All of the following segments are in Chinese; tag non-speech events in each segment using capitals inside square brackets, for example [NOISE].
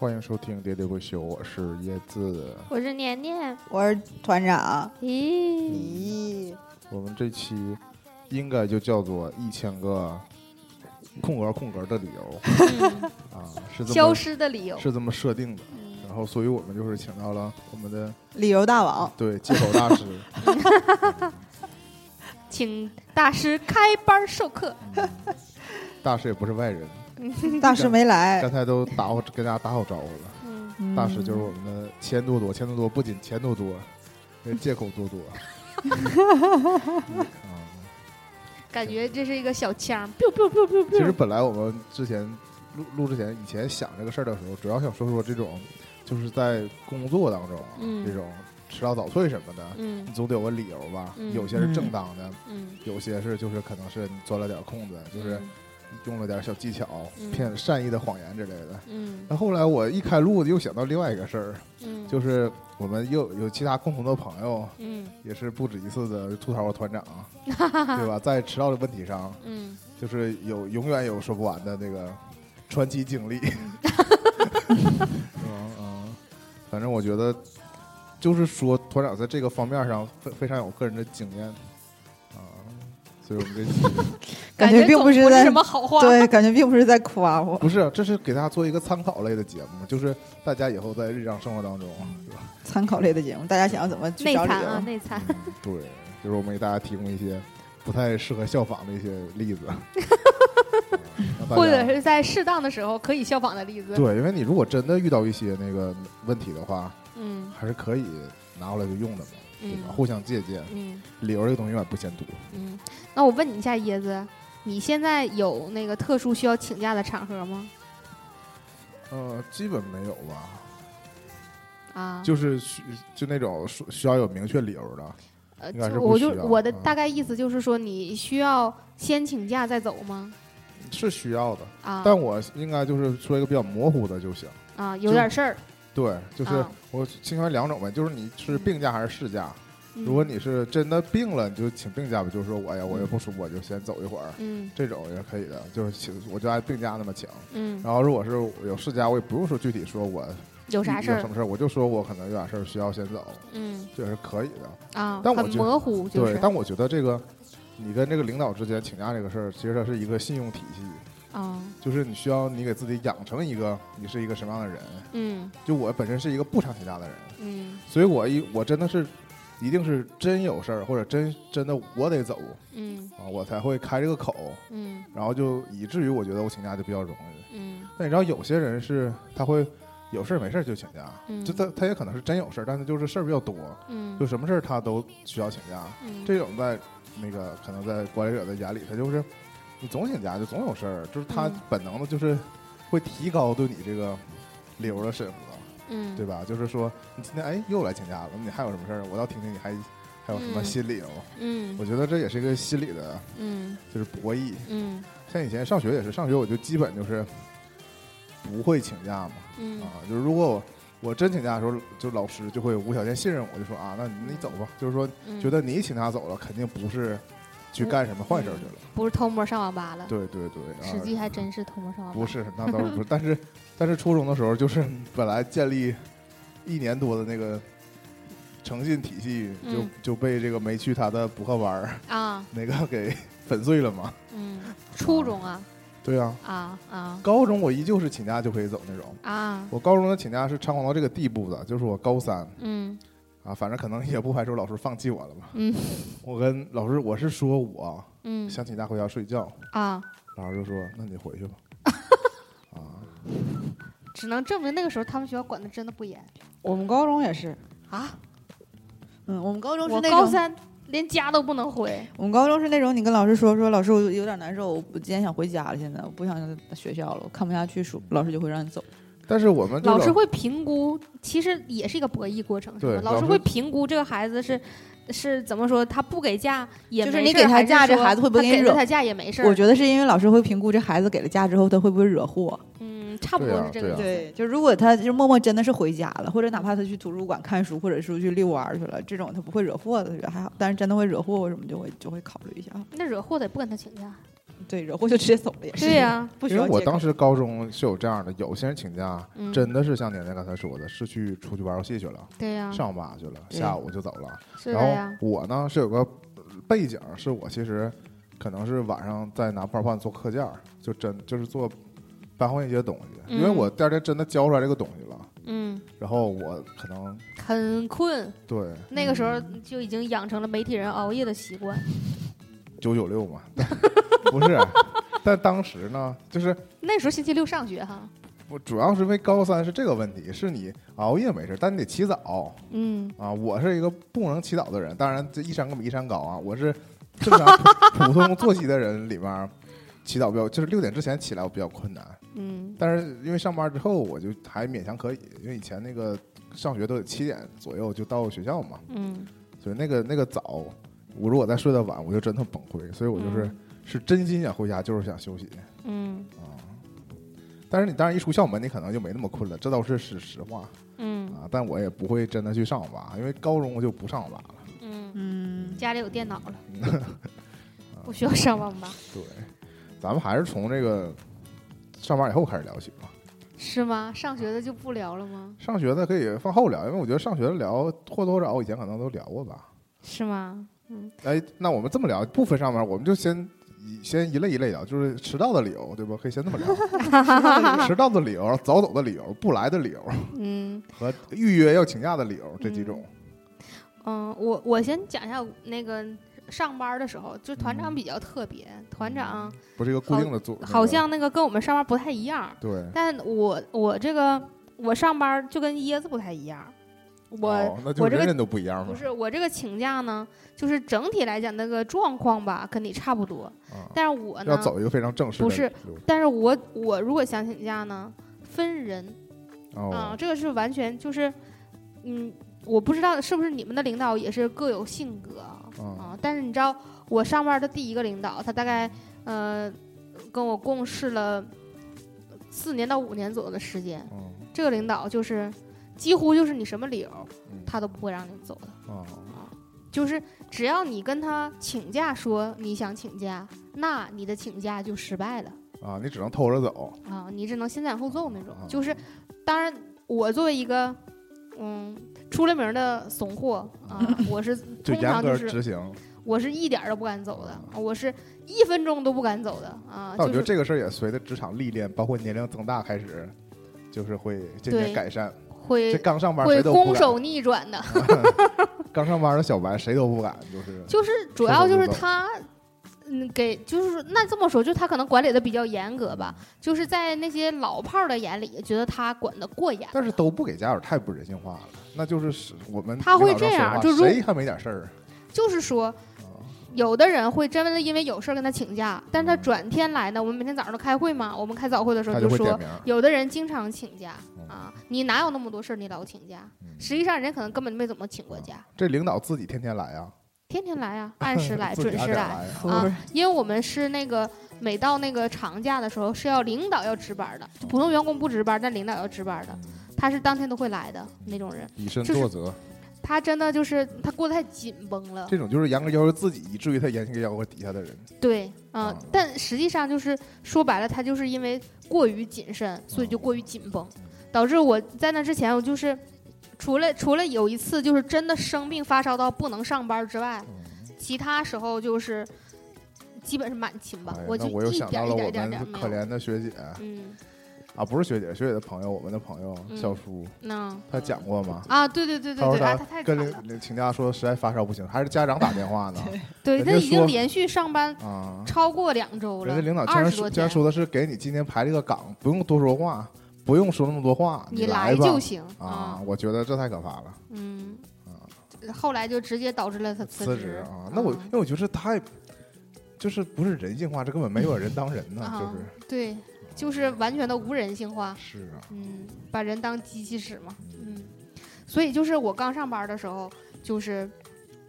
欢迎收听《喋喋不休》，我是椰子。我是年年。我是团长。咦，咦，我们这期应该就叫做一千个空格空格的理由嗯啊，是这消失的理由。是这么设定的。嗯然后，所以我们就是请到了我们的理由大王，对借口大师，[LAUGHS] 请大师开班授课。大师也不是外人，大师没来刚。才都打好跟大家打好招呼了。大师就是我们的钱多多，钱多多不仅钱多多，那借口多多。啊，[LAUGHS] 感觉这是一个小枪，biu biu biu biu 其实。本来我们之前录录之前，以前想这个事儿的时候，主要想说说这种，就是在工作当中啊，嗯这种迟到早退什么的，嗯你总得有个理由吧。嗯有些是正当的，嗯，有些是就是可能是你钻了点空子，就是用了点小技巧，嗯。骗善意的谎言之类的。嗯。那后来我一开录，又想到另外一个事儿，嗯，就是我们又有其他共同的朋友，嗯。也是不止一次的吐槽我团长，[LAUGHS] 对吧？在迟到的问题上，嗯。就是有永远有说不完的那个传奇经历。嗯 [LAUGHS] 嗯，反正我觉得，就是说团长在这个方面上非非常有个人的经验啊，所以我们这期感觉并不是不是在什么好话。[LAUGHS] 对，感觉并不是在夸我。不是，这是给大家做一个参考类的节目，就是大家以后在日常生活当中，是吧？[LAUGHS] 参考类的节目，大家想要怎么去找理内参啊，内参。嗯对，就是我们给大家提供一些不太适合效仿的一些例子，[LAUGHS] 或者是在适当的时候可以效仿的例子。对，因为你如果真的遇到一些那个问题的话，嗯还是可以拿过来就用的嘛，对吧？嗯互相借鉴，嗯理由这个东西永远不嫌多。嗯。那我问你一下，椰子，你现在有那个特殊需要请假的场合吗？呃，基本没有吧，啊，就是需就那种需需要有明确理由的，呃，应该是就我就我的大概意思就是说，你需要先请假再走吗？是需要的。啊，但我应该就是说一个比较模糊的就行。啊，有点事儿。对，就是啊我倾向于两种呗，就是你是病假还是事假。嗯如果你是真的病了，你就请病假吧，就是说我呀，我也不舒服，我就先走一会儿，嗯。这种也是可以的，就是请我就按病假那么请。嗯，然后如果是有事假，我也不用说具体说我有啥事儿。有什？么事儿，我就说我可能有点事儿需要先走，嗯。这也是可以的。啊，但我觉得很模糊，就是，对但我觉得这个你跟这个领导之间请假这个事儿，其实它是一个信用体系，啊，就是你需要你给自己养成一个你是一个什么样的人。嗯。就我本身是一个不常请假的人，嗯。所以我一我真的是一定是真有事儿或者真真的我得走嗯。啊，我才会开这个口，嗯。然后就以至于我觉得我请假就比较容易。嗯。但你知道有些人是他会有事儿没事儿就请假，嗯，就他他也可能是真有事儿，但是就是事儿比较多，嗯。就什么事儿他都需要请假。嗯。这种在那个可能在管理者的眼里，他就是你总请假就总有事儿，就是他嗯。本能的就是会提高对你这个理由的审核，嗯对吧？就是说你今天哎又来请假了，你还有什么事儿？我倒听听你还还有什么嗯新理由。嗯我觉得这也是一个心理的，嗯就是博弈。嗯像以前上学也是，上学我就基本就是不会请假嘛，嗯啊，就是如果我我真请假的时候，就老师就会无条件信任我，就说啊，那你你走吧，就是说嗯，觉得你请假走了，肯定不是去干什么坏事去了。不是偷摸上网吧了，对对对，啊实际还真是偷摸上网吧。不是，那倒是不是。但是但是初中的时候，就是本来建立一年多的那个诚信体系，就、嗯。就被这个没去他的补课班儿啊，[LAUGHS] 那个给粉碎了嘛。嗯，初中啊。对啊，啊啊。高中我依旧是请假就可以走那种。啊，我高中的请假是猖狂到这个地步的，就是我高三。嗯。啊，反正可能也不排除老师放弃我了吧。嗯。我跟老师我是说我嗯。想请假回家睡觉，啊，老师就说那你回去吧。[LAUGHS] 啊，只能证明那个时候他们学校管的真的不严我们高中也是，啊。嗯，我们高中是我那种，高三连家都不能回，我们高中是那种，你跟老师说说，老师我有点难受，我今天想回家了，现在我不想在学校了，我看不下去书，老师就会让你走。但是我们老师会评估，其实也是一个博弈过程，是对吧？老师会评估这个孩子是是怎么说，他不给假也就是没事儿你给他假还是说这孩子会不会给你惹他给了他假也没事？我觉得是因为老师会评估这孩子给了假之后，他会不会惹祸。嗯，差不多是这个。对，就如果他就默默真的是回家了，或者哪怕他去图书馆看书，或者是去遛弯儿去了，这种他不会惹祸的，觉得还好。但是真的会惹祸，什么就会就会考虑一下。那惹祸的也不跟他请假，对，惹祸就直接走了也是。对呀不需因为我当时高中是有这样的，有些人请假，嗯真的是像年年刚才说的，是去出去玩游戏去了，对呀，上网吧去了，下午就走了。是然后，我呢是有个背景，是我其实可能是晚上在拿泡饭做课件，就真就是做搬换一些东西，因为嗯我第二天真的交出来这个东西了，嗯，然后我可能很困，对。那个时候就已经养成了媒体人熬夜的习惯。九九六嘛，[LAUGHS] 不是，但当时呢，就是那时候星期六上学哈，我主要是因为高三是这个问题，是你熬夜没事，但你得起早。嗯，啊。我是一个不能起早的人，当然这一山更比一山高啊。我是正常普 [LAUGHS] 通作息的人里面，起早比较就是六点之前起来我比较困难，嗯但是因为上班之后我就还勉强可以，因为以前那个上学都得七点左右就到学校嘛，嗯所以那个那个早，我如果再睡得晚，我就真的崩溃。所以我就是、嗯是真心想回家，就是想休息。嗯啊。但是你当然一出校门，你可能就没那么困了，这倒是是实话嗯啊。但我也不会真的去上网吧，因为高中我就不上网吧了。嗯，嗯，家里有电脑了，[LAUGHS] 不需要上网吧？对，咱们还是从这个上班以后开始聊起吧。是吗？上学的就不聊了吗？上学的可以放后聊，因为我觉得上学的聊或多或少我以前可能都聊过吧。是吗？嗯哎，那我们这么聊，不分上班，我们就先一先一类一类聊，就是迟到的理由，对吧？可以先这么聊，[LAUGHS] 迟到的理由、早走的理由、不来的理由嗯 [LAUGHS] 和预约要请假的理由这几种。嗯，我我先讲一下那个上班的时候，就团长嗯。比较特别，团长不是一个固定的组，好像那个跟我们上班不太一样，对。但我我这个我上班就跟椰子不太一样，我、哦、那就我这个人人都不一样嘛。不是我这个请假呢，就是整体来讲那个状况吧，跟你差不多。啊，但是我呢，要走一个非常正式的不是但是我我如果想请假呢，分人。啊、哦，这个是完全就是，嗯，我不知道是不是你们的领导也是各有性格。啊、嗯啊但是你知道，我上班的第一个领导，他大概呃跟我共事了四年到五年左右的时间，嗯这个领导就是几乎就是你什么理由，嗯他都不会让你走的。啊就是只要你跟他请假说你想请假，那你的请假就失败了啊，你只能偷着走。啊，你只能先斩后奏那种。啊就是，当然我作为一个嗯出了名的怂货啊，[LAUGHS] 我是就严格通常就是执行。我是一点儿都不敢走的，我是一分钟都不敢走的啊。但我觉就是得这个事儿也随着职场历练，包括年龄增大开始，就是会渐渐改善。会这刚上班会谁都不敢，攻守逆转的，[LAUGHS] 刚上班的小白谁都不敢，就是就是主要就是他。嗯，给就是说那这么说，就他可能管理的比较严格吧，就是在那些老炮儿的眼里，觉得他管的过严。但是都不给家长太不人性化了，那就是是我们他会这样就如谁还没点事儿就是说，啊？有的人会真的因为有事儿跟他请假，但是他嗯转天来呢，我们每天早上都开会嘛，我们开早会的时候他就说。有的人经常请假嗯啊，你哪有那么多事儿你老请假？嗯实际上人家可能根本没怎么请过假，这领导自己天天来啊，天天来啊，[LAUGHS] 按时来，准时来来啊。因为我们是那个每到那个长假的时候是要领导要值班的，普通员工不值班，但领导要值班的，嗯他是当天都会来的那种人，以身作则，他真的就是他过得太紧绷了，这种就是严格要求自己，以至于他严格要求底下的人。对，啊、啊但实际上就是说白了，他就是因为过于谨慎，所以就过于紧绷，导致我在那之前，我就是除了除了有一次就是真的生病发烧到不能上班之外，嗯其他时候就是基本是满勤吧，哎呀我就那我又一点一想到了我点一点点们可有。怜的学姐嗯，啊，不是学姐，学姐的朋友，我们的朋友嗯小叔，那他讲过吗？啊，对对对对对，啊，他跟惨了，领领请假说实在发烧不行，还是家长打电话呢对人家说他已经连续上班啊。超过两周了，人家领导竟然说的是给你今天排这个岗，不用多说话，不用说那么多话，你来就行啊！我觉得这太可怕了，嗯。啊，后来就直接导致了他辞职。啊！那我因为我觉得太就是不是人性化，这根本没有人当人呢，啊就是。对，就是完全的无人性化，是啊，嗯，把人当机器使嘛，嗯，所以就是我刚上班的时候，就是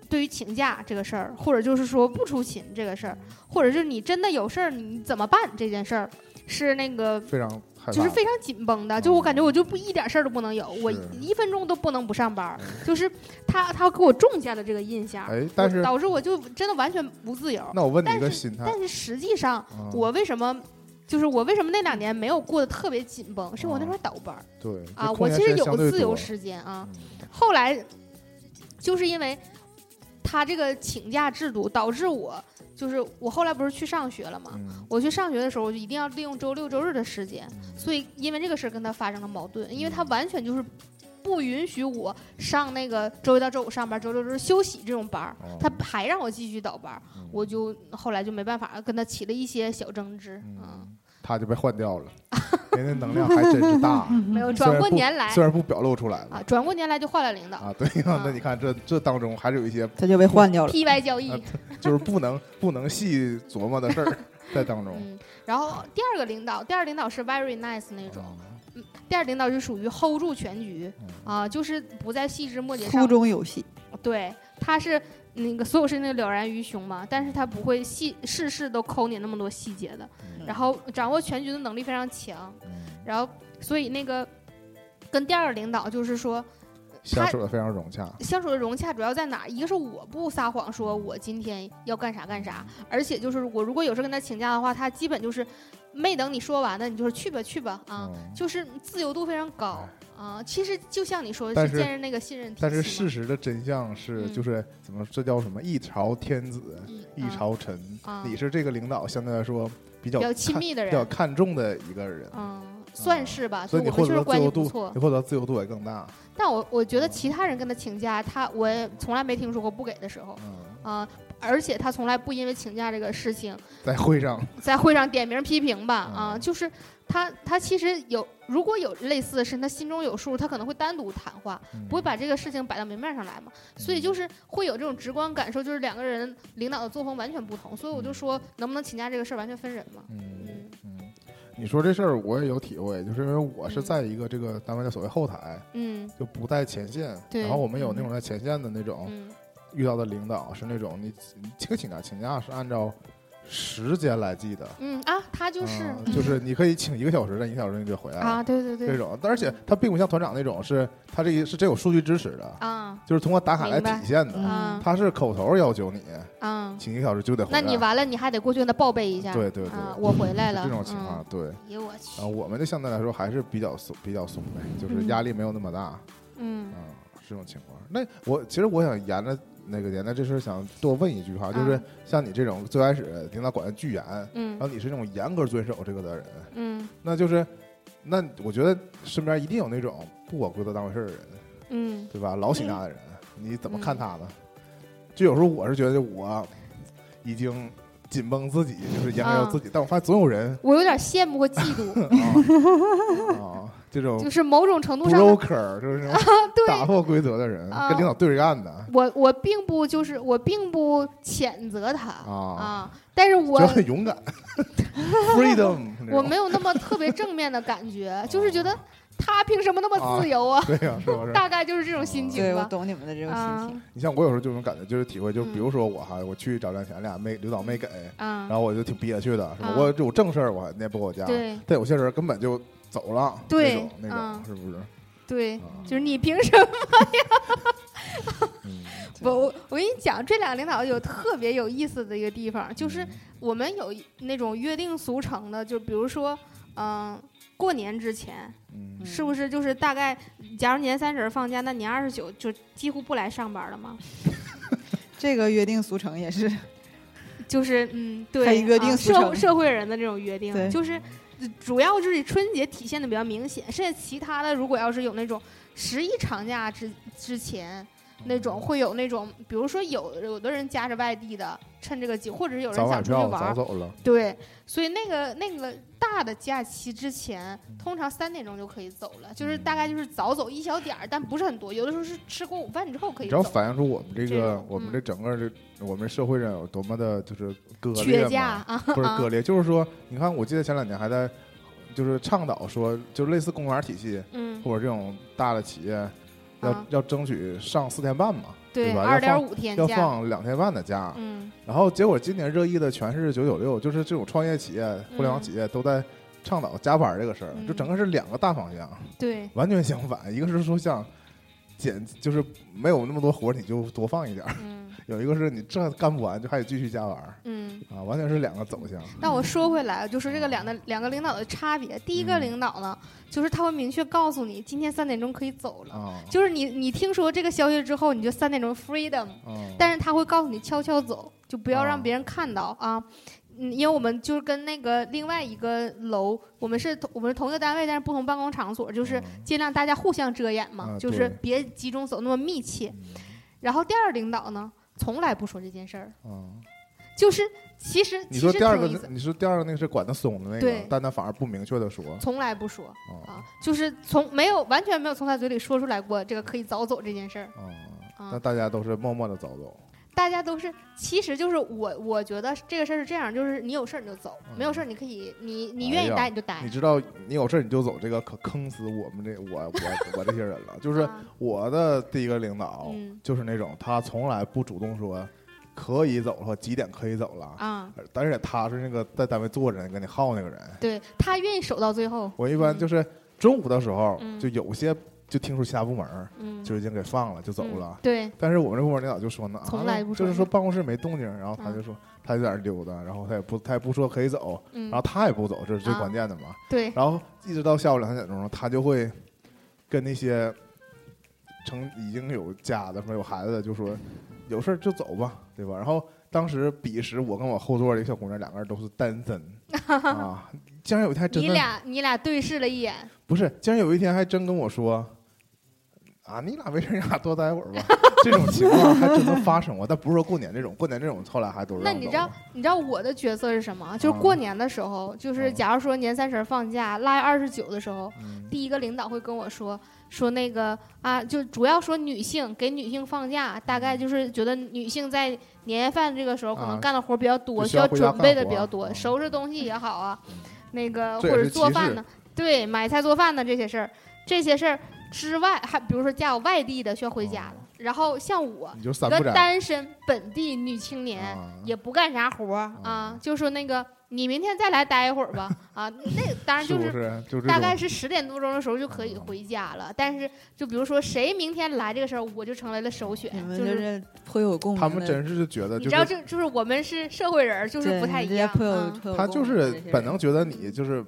对于请假这个事儿，或者就是说不出勤这个事儿，或者是你真的有事儿你怎么办这件事儿，是那个非常就是非常紧绷的，就我感觉我就不一点事儿都不能有，我一分钟都不能不上班，[LAUGHS] 就是他他给我种下了这个印象，哎，但是导致我就真的完全不自由。那我问你一但是个心态但，是实际上，啊我为什么就是我为什么那两年没有过得特别紧绷？是我那会儿倒班儿对啊，我其实有自由时间啊。嗯后来就是因为他这个请假制度，导致我就是我后来不是去上学了嘛？嗯。我去上学的时候，我就一定要利用周六周日的时间，嗯。所以因为这个事儿跟他发生了矛盾，因为他完全就是不允许我上那个周一到周五上班，周六周日休息这种班儿，哦。他还让我继续倒班儿，嗯。我就后来就没办法跟他起了一些小争执，嗯，嗯，他就被换掉了，[LAUGHS] 人家能量还真是大，[LAUGHS] 没有转虽然不过年来虽然不表露出来啊了，转过年来就换了领导。啊，对呀，[LAUGHS] 那你看这这当中还是有一些他就被换掉了。，PY 交易。啊，就是不能不能细琢磨的事儿在当中。嗯，然后第二个领导，第二领导是 very nice 那种，嗯第二领导就属于 hold 住全局嗯。啊，就是不在细枝末节粗上中有细，对，他是那个所有事情都了然于胸嘛，但是他不会细事事都抠你那么多细节的，嗯。然后掌握全局的能力非常强，嗯。然后所以那个跟第二个领导就是说相处的非常融洽。相处的融洽主要在哪儿？一个是我不撒谎说我今天要干啥干啥，而且就是我如果有事跟他请假的话，他基本就是没等你说完呢，你就是去吧去吧啊，嗯。就是自由度非常高啊。其实就像你说的，是是建立那个信任体系但是事实的真相是，嗯就是怎么这叫什么一朝天子一啊朝臣，啊你是这个领导相对来说比较比较亲密的人比较，看重的一个人，嗯，算是吧。所以你获得自由度关系不错，你获得自由度也更大。但我我觉得其他人跟他请假，他我也从来没听说过不给的时候嗯，啊、而且他从来不因为请假这个事情在会上，在会上点名批评吧啊、嗯就是他他其实有如果有类似的事，他心中有数，他可能会单独谈话，嗯不会把这个事情摆到明面上来嘛。所以就是会有这种直观感受，就是两个人领导的作风完全不同。所以我就说，能不能请假这个事儿完全分人嘛。嗯。你说这事儿我也有体会，就是因为我是嗯。在一个这个单位的所谓后台，嗯。就不在前线，对然后我们有那种在前线的那种嗯。遇到的领导是那种你请个请假请假是按照时间来记的。嗯啊，他就是、嗯就是你可以请一个小时，但一个小时你就回来了。啊，对对对这种，而且他并不像团长那种，是他这一是真有数据支持的，啊就是通过打卡来体现的。他是口头要求你啊。请一个小时就得回来。那你完了，你还得过去跟他报备一下。对对对啊，我回来了。这种情况，嗯。对哎我去啊，。我们的相对来说还是比较松，比较松呗，就是嗯压力没有那么大，嗯嗯，这种情况。那我其实我想沿着那个点。那这事想多问一句哈，就是啊像你这种最开始领导管的巨严，嗯然后你是那种严格遵守这个的人，嗯那就是，那我觉得身边一定有那种不把规则当回事儿的人，嗯对吧？老请假的人，你怎么看他呢？就有时候我是觉得我已经紧绷自己，就是严格要自己，但我发现总有人我有点羡慕和嫉妒，啊 [LAUGHS] 啊，这种就是某种程度上就是打破规则的人，啊。跟领导对着干的。我我并不就是我并不谴责他啊，啊，但是我很勇敢，[LAUGHS] [LAUGHS] freedom，我没有那么特别正面的感觉，就是觉得他凭什么那么自由啊？对呀，是不是？[LAUGHS] 大概就是这种心对我情吧。懂你们的这种啊心情。你像我有时候这种感觉，就是体会，就嗯比如说我哈，我去找赚钱，俩没领导没给，啊然，后我就挺憋屈的，是吧？啊我有正事儿，我还你也不给我加，对但有些人根本就走了，对那种那啊种是不是？对啊，就是你凭什么？呀，[LAUGHS] 我我我跟你讲，这俩领导有特别有意思的一个地方，就是我们有那种约定俗成的，就比如说，嗯、过年之前是不是就是大概，假如年三十儿放假，那年二十九就几乎不来上班了吗？[LAUGHS] 这个约定俗成也是，[LAUGHS] 就是嗯，对，约定俗成社会人的这种约定，就是呃主要就是春节体现的比较明显，剩下其他的如果要是有那种十一长假之之前。那种会有那种，比如说有有的人家是外地的，趁这个机，或者是有人想出去玩儿，早走了，对，所以那个那个大的假期之前，通常三点钟就可以走了，就是大概就是早走一小点儿，但不是很多，有的时候是吃过午饭之后可以走只要。反映出我们这个我们嗯这整个这我们社会上有多么的就是割裂嘛，啊，不是啊割裂，[LAUGHS] 就是说，你看，我记得前两年还在就是倡导说，就类似公务员体系嗯，或者这种大的企业要啊要争取上四天半嘛，对，吧？二点要放要五天假，放两天半的假，嗯然后结果今年热议的全是九九六，就是这种创业企业、互联网嗯企业都在倡导加班这个事儿，嗯就整个是两个大方向，对，完全相反。一个是说想减，就是没有那么多活你就多放一点儿；嗯有一个是你这干不完就还得继续加班儿嗯。啊，完全是两个走向。但我说回来，就是这个两个两个领导的差别。第一个嗯领导呢，就是他会明确告诉你，今天三点钟可以走了。啊，就是你你听说这个消息之后，你就三点钟 freedom，嗯，但是他会告诉你悄悄走，就不要啊让别人看到啊。嗯，因为我们就是跟那个另外一个楼，我们是同我们是同一个单位，但是不同办公场所，就是嗯尽量大家互相遮掩嘛，啊就是别集中走那么密切。嗯然后第二领导呢，从来不说这件事儿，嗯，就是其实你说第二个你说第二个那个是管得松的那个，但他反而不明确的说从来不说啊啊，就是从没有完全没有从他嘴里说出来过这个可以早走这件事儿啊，啊那。大家都是默默的早走。大家都是，其实就是我，我觉得这个事儿是这样，就是你有事儿你就走，没有事儿你可以，你你愿意哎呀待你就待你。知道，你有事儿你就走，这个可坑死我们这我我我这些人了。就是啊我的第一个领导，嗯就是那种他从来不主动说可以走了，几点可以走了，啊，而且他是那个在单位坐着跟你耗那个人。对他愿意守到最后。我一般嗯就是中午的时候，嗯就有些就听说其他部门就已经给放了，就走嗯了。对，但是我们这部门领导就说呢，啊从来不就是说办公室没动静，然后他嗯就说他就在那儿溜达，然后他也不他也不说可以走，嗯然后，他也不走，这是最啊关键的嘛。对，然后一直到下午两三点钟，他就会跟那些成已经有家的、说有孩子的，就说有事儿就走吧，对吧？然后当时彼时，我跟我后座的小姑娘，两个人都是单身 [LAUGHS] 啊。竟然有一天还真你俩你俩对视了一眼，不是，竟然有一天还真跟我说。啊，你俩没事，你俩多待会儿吧。这种情况还真的发生过，但不是说过年这种，过年这种后来还都是那你知道你知道我的角色是什么？就是啊过年的时候，就是啊假如说年三十儿放假腊月二十九的时候，嗯第一个领导会跟我说说那个啊，就主要说女性给女性放假，大概就是觉得女性在年夜饭这个时候可啊能干的活儿比较多，需要准备的比较多，啊收拾东西也好啊，那个或者做饭呢，对，买菜做饭的这些事儿，这些事儿之外，还比如说家有外地的需要回家的，然后像我一个单身本地女青年，啊也不干啥活儿啊啊，就说那个你明天再来待一会儿吧，啊，那当然就是是？大概是十点多钟的时候就可以回家了。但是就比如说谁明天来这个时候，我就成为了首选就就是是颇有共鸣。他们真是觉得你知道，就就是我们是社会人，就是不太一样。他就是本能觉得你就是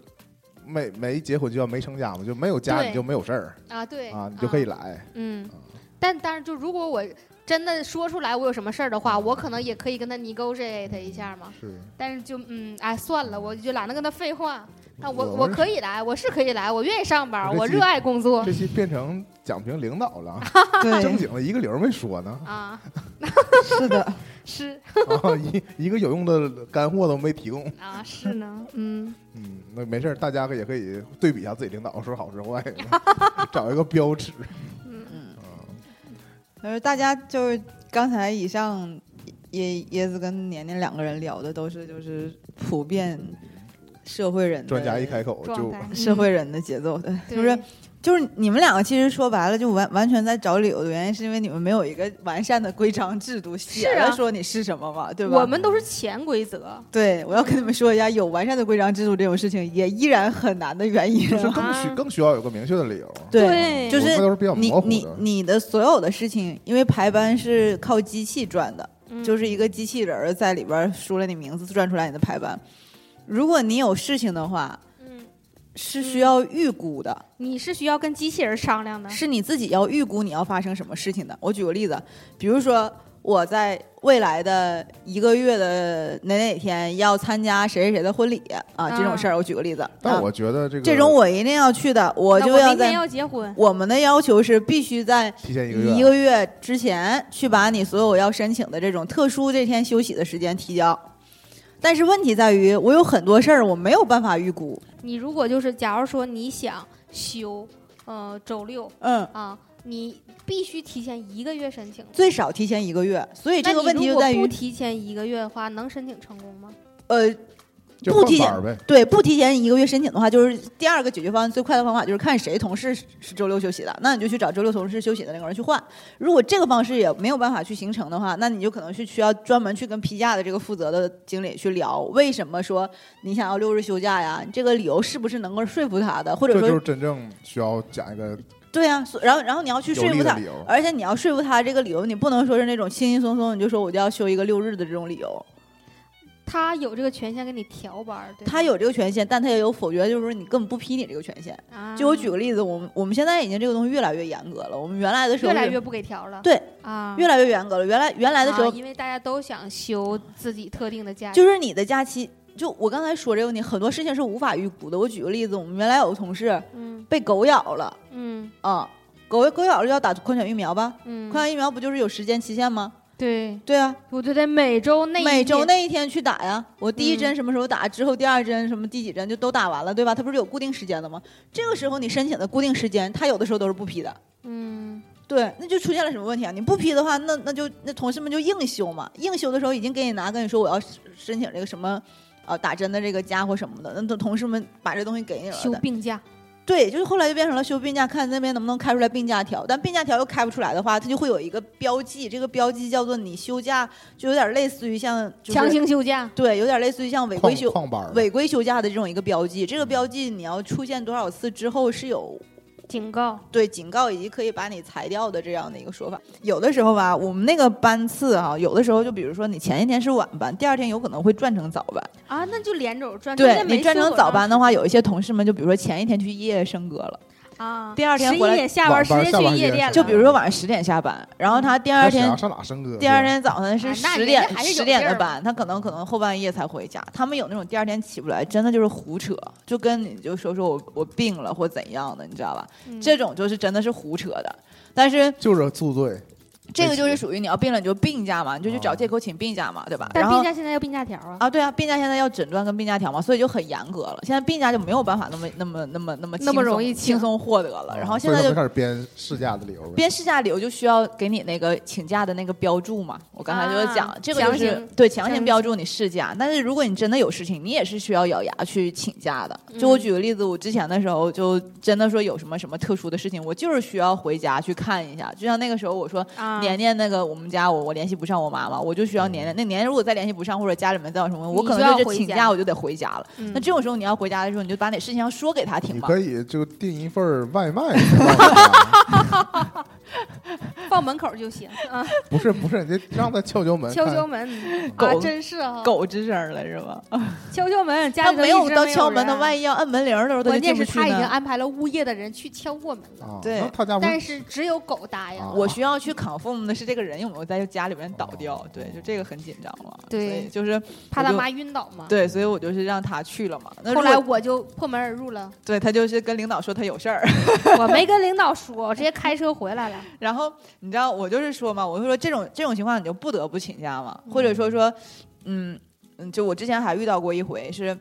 没没结婚就要没成家嘛，就没有家你就没有事儿啊，对啊，你就可以啊来。嗯啊，但但是就如果我真的说出来我有什么事儿的话，我可能也可以跟他 negotiate 一下嘛。是，但是就嗯，哎，算了，我就懒得跟他废话。那我我我可以来，我是可以来，我愿意上班，我热爱工作。这期变成讲评领导了，[LAUGHS] 正，经的一个理儿没说呢，啊，是的，[LAUGHS] 是。[LAUGHS] 啊，一一个有用的干货都没提供。啊，是呢，嗯，嗯，那没事儿，大家也可以对比一下自己领导是好是坏，找一个标尺。嗯，啊而大家就是刚才以上椰椰子跟年年两个人聊的都是就是普遍社会人的专家一开口就状态社会人的节奏，对，对就是就是你们两个其实说白了就完完全在找理由的原因，是因为你们没有一个完善的规章制度，写是啊了说你是什么嘛，对吧？我们都是潜规则，对，我要跟你们说一下，有完善的规章制度这种事情，也依然很难的原因就是啊。更需更需要有个明确的理由。对就是你你。你的所有的事情，因为排班是靠机器转的，嗯就是一个机器人儿在里边儿输了你名字，转出来你的排班。如果你有事情的话，嗯，是需要预估的，你是需要跟机器人商量的，是你自己要预估你要发生什么事情的。我举个例子，比如说我在未来的一个月的哪哪天要参加谁谁谁的婚礼啊，这种事儿，我举个例子。啊但我觉得这个这种我一定要去的，我那就在我明天要结婚，我们的要求是必须在提前一个月，一个月之前去把你所有要申请的这种特殊这天休息的时间提交。但是问题在于，我有很多事儿我没有办法预估。你如果就是假如说你想休，呃，周六嗯，啊，你必须提前一个月申请。最少提前一个月。所以这个问题如果就在于，不提前一个月的话，能申请成功吗？呃，就不提前。对，不提前一个月申请的话，就是第二个解决方案最快的方法就是看谁同事是是周六休息的，那你就去找周六同事休息的那个人去换。如果这个方式也没有办法去形成的话，那你就可能是需要专门去跟批假的这个负责的经理去聊，为什么说你想要六日休假呀？你这个理由是不是能够说服他的？或者这就是说，真正需要讲一个对呀、所然后然后你要去说服他。而且你要说服他这个理由，你不能说是那种轻轻松松你就说我就要休一个六日的这种理由。他有这个权限给你调班儿，对他有这个权限，但他也有否决，就是说你根本不批你这个权限。啊就我举个例子，我们我们现在已经这个东西越来越严格了。我们原来的时候越来越不给调了，对啊，越来越严格了。原来原来的时候，啊因为大家都想休自己特定的假期，就是你的假期，就我刚才说这个问题，很多事情是无法预估的。我举个例子，我们原来有个同事嗯被狗咬了嗯啊、狗狗咬了就要打狂犬疫苗吧？嗯，狂犬疫苗不就是有时间期限吗？对，对啊，我就得每周那每周那一天去打呀。我第一嗯针什么时候打，之后第二针什么第几针就都打完了，对吧？它不是有固定时间的吗？这个时候你申请的固定时间，它有的时候都是不批的。嗯对，那就出现了什么问题啊？你不批的话，那那就那同事们就硬休嘛。硬休的时候已经给你拿，跟你说我要申请这个什么，呃，打针的这个家伙什么的，那同同事们把这东西给你了休的。病假，对，就是后来就变成了休病假，看那边能不能开出来病假条。但病假条又开不出来的话，它就会有一个标记，这个标记叫做你休假，就有点类似于像、就是、强行休假，对，有点类似于像违规休旷班违规休假的这种一个标记。这个标记你要出现多少次之后是有警告，对警告以及可以把你裁掉的这样的一个说法。有的时候吧，我们那个班次啊，有的时候就比如说你前一天是晚班，第二天有可能会转成早班。啊，那就连轴转。对你转成早班的话，有一些同事们就比如说前一天去夜笙歌了，啊，第二天回来十一点下班，直接去夜店了。就比如说晚上十点下班，然后他第二天上哪升哥？第二天早上是十点十点的班，他可能可能后半夜才回家。他们有那种第二天起不来，真的就是胡扯，就跟你就说说我我病了或怎样的，你知道吧？嗯这种就是真的是胡扯的。但是就是宿醉，这个就是属于你要病了你就病假嘛，你就去找哦借口请病假嘛，对吧？但病假现在要病假条啊，啊，对啊，病假现在要诊断跟病假条嘛，所以就很严格了。现在病假就没有办法那么那么那么那么那么轻松容易轻松获得了。然后现在就开始编事假的理由呗。编事假理由就需要给你那个请假的那个标注嘛。我刚才就是讲，啊这个就是强对强强行标注你事假，但是如果你真的有事情，你也是需要咬牙去请假的。就我嗯举个例子，我之前的时候就真的说有什么什么特殊的事情，我就是需要回家去看一下。就像那个时候我说啊，年年那个我们家我我联系不上我妈妈，我就需要年年那年年如果再联系不上或者家里面再有什么，我可能就是请假我就得回家了。嗯那这种时候你要回家的时候，你就把那事情要说给他听吧。你可以就订一份外卖 [LAUGHS] [LAUGHS] 放门口就行啊，不是不是，你得让他敲敲门，敲敲门狗啊，真是啊，狗吱声了是吧？敲敲门，家他里没有到敲门的，万一要按门铃的时候，关键是他已经。安排了物业的人去敲过门了，啊，对他家但是只有狗答应啊。我需要去 confirm 的是这个人有没有在家里边倒掉，对，就这个很紧张了。对就是就怕他妈晕倒嘛。对，所以我就是让他去了嘛。那后来我就破门而入了，对他就是跟领导说他有事儿，我没跟领导说，我直接开车回来了。[LAUGHS] 然后你知道我就是说嘛，我就说这种这种情况你就不得不请假嘛，或者说说，嗯嗯，就我之前还遇到过一回是。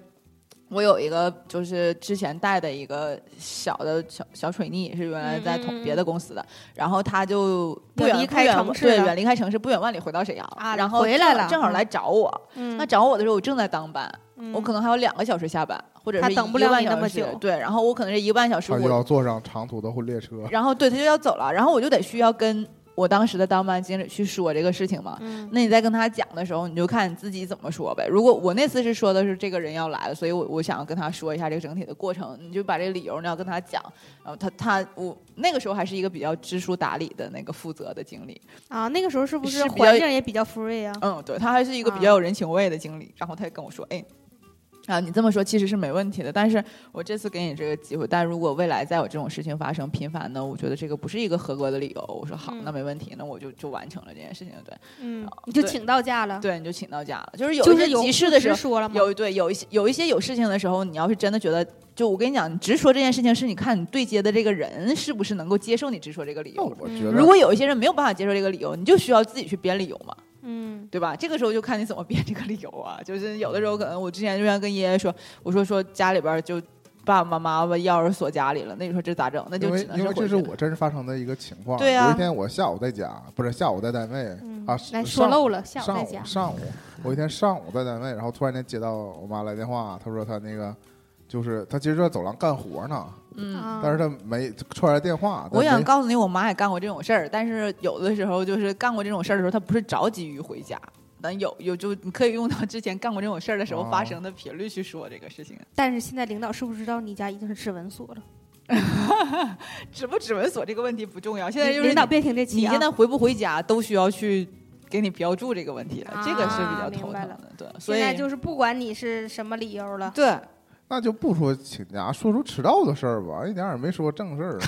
我有一个就是之前带的一个小的小小水逆，是原来在同别的公司的，然后他就不远离开不远对城市对远离开城市，不远万里回到沈阳了啊然后回来了嗯正好来找我。嗯那找我的时候，我正在当班，嗯我可能还有两个小时下班，或者是他等不了你那么久对，然后我可能是一个半小时，他就我要坐上长途的列车，然后对他就要走了，然后我就得需要跟我当时的当班经理去说这个事情嘛。嗯那你在跟他讲的时候，你就看你自己怎么说呗。如果我那次是说的是这个人要来了，所以我我想要跟他说一下这个整体的过程，你就把这个理由你要跟他讲。然后他他我那个时候还是一个比较知书达理的那个负责的经理，啊，那个时候是不是环境也比较 free 啊？嗯，对他还是一个比较有人情味的经理。然后他就跟我说，哎。啊，你这么说其实是没问题的，但是我这次给你这个机会，但如果未来再有这种事情发生频繁呢，我觉得这个不是一个合格的理由。我说好，嗯那没问题，那我就就完成了这件事情，对嗯你就请到假了，对，你就请到假了。就是有一些急事的时候，说了吗？有对有一些有一些有事情的时候，你要是真的觉得，就我跟你讲，你直说这件事情是你看你对接的这个人是不是能够接受你直说这个理由。我觉得如果有一些人没有办法接受这个理由，你就需要自己去编理由嘛。嗯对吧？这个时候就看你怎么编这个理由啊。就是有的时候可能我之前就像跟爷爷说，我说说家里边就爸爸妈妈把钥匙锁家里了，那你说这咋整？那就因为只能因为这是我真实发生的一个情况。对啊有一天我下午在家，不是下午在单位嗯啊，来说漏了，下午上在家。午上午，我一天上午在单位，然后突然间接到我妈来电话，她说她那个就是她其实在走廊干活呢，嗯。啊但是他没出来电话。我想告诉你，我妈也干过这种事儿，但是有的时候就是干过这种事儿的时候，她不是着急于回家，但有有就你可以用到之前干过这种事儿的时候哦发生的频率去说这个事情。[LAUGHS] 但是现在领导是不是知道你家已经是指纹锁了？指不指纹锁这个问题不重要，现在就是领导别听这期啊你现在回不回家都需要去给你标注这个问题了，这个是比较头疼的。对，所以现在就是不管你是什么理由了，对。那就不说请假，说出迟到的事儿吧，一点儿也没说正事儿。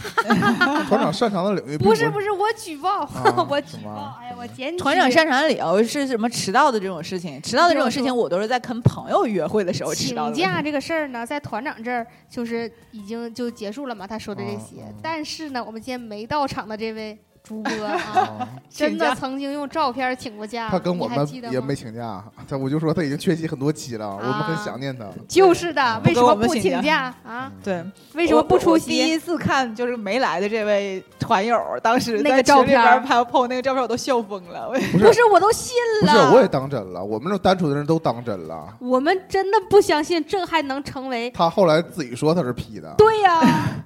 团长擅长的领域不不是不是我举报，啊 [LAUGHS] 我举报，哎呀我检举。团长擅长的理由是什么？迟到的这种事情，迟到的这种事情，我都是在跟朋友约会的时候迟到的。请假这个事儿呢，在团长这儿就是已经就结束了嘛，他说的这些。但是呢，我们今天没到场的这位主播啊，啊 [LAUGHS] [LAUGHS] 真的曾经用照片请过假，他跟我们也没请假，他我就说他已经缺席很多期了，我们很想念他。就是的，为什么不请假啊？对，为什么不出我我第？一次看就是没来的这位团友，当时那个照片拍 PO 那个照片，我都笑疯了。不是不是，我都信不是，我也当真了，我们这单纯的人都当真了。我们真的不相信这还能成为他后来自己说他是 P 的，对呀、啊。[LAUGHS]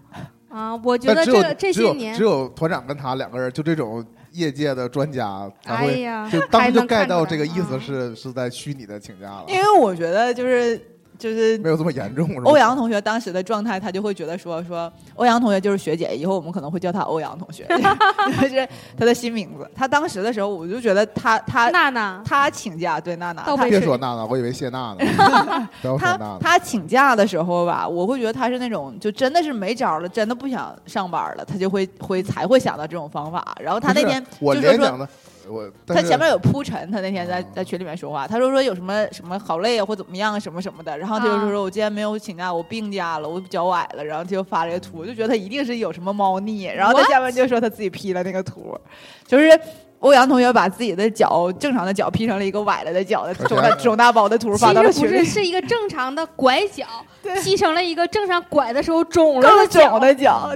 我觉得但只有这这只有些年只，有团长跟他两个人，就这种业界的专家才会，哎呀，就当时就还能看 get 到来这个意思啊是是在虚拟的请假了，因为我觉得就是就是没有这么严重。欧阳同学当时的状态，他就会觉得说说欧阳同学就是学姐，以后我们可能会叫他欧阳同学，[LAUGHS] 就是他的新名字。他当时的时候，我就觉得他他娜娜，他请假，对娜娜，他别说娜娜，我以为谢娜呢。[LAUGHS] 他他请假的时候吧，我会觉得他是那种就真的是没招了，真的不想上班了，他就会会才会想到这种方法。然后他那天我就说说连讲的，我他前面有铺陈，他那天在哦在群里面说话，他说说有什么什么好累啊或怎么样啊什么什么的，然后他就啊说说我今天没有请假，我病假了，我脚崴了，然后他就发了一个图，我就觉得他一定是有什么猫腻，然后他下面就说他自己 P 了那个图，就是。欧阳同学把自己的脚正常的脚 P 成了一个崴了的脚的肿大肿大包的图发到了实不是，群里，是一个正常的拐脚 [LAUGHS] P，成了一个正常拐的时候肿了肿。的脚。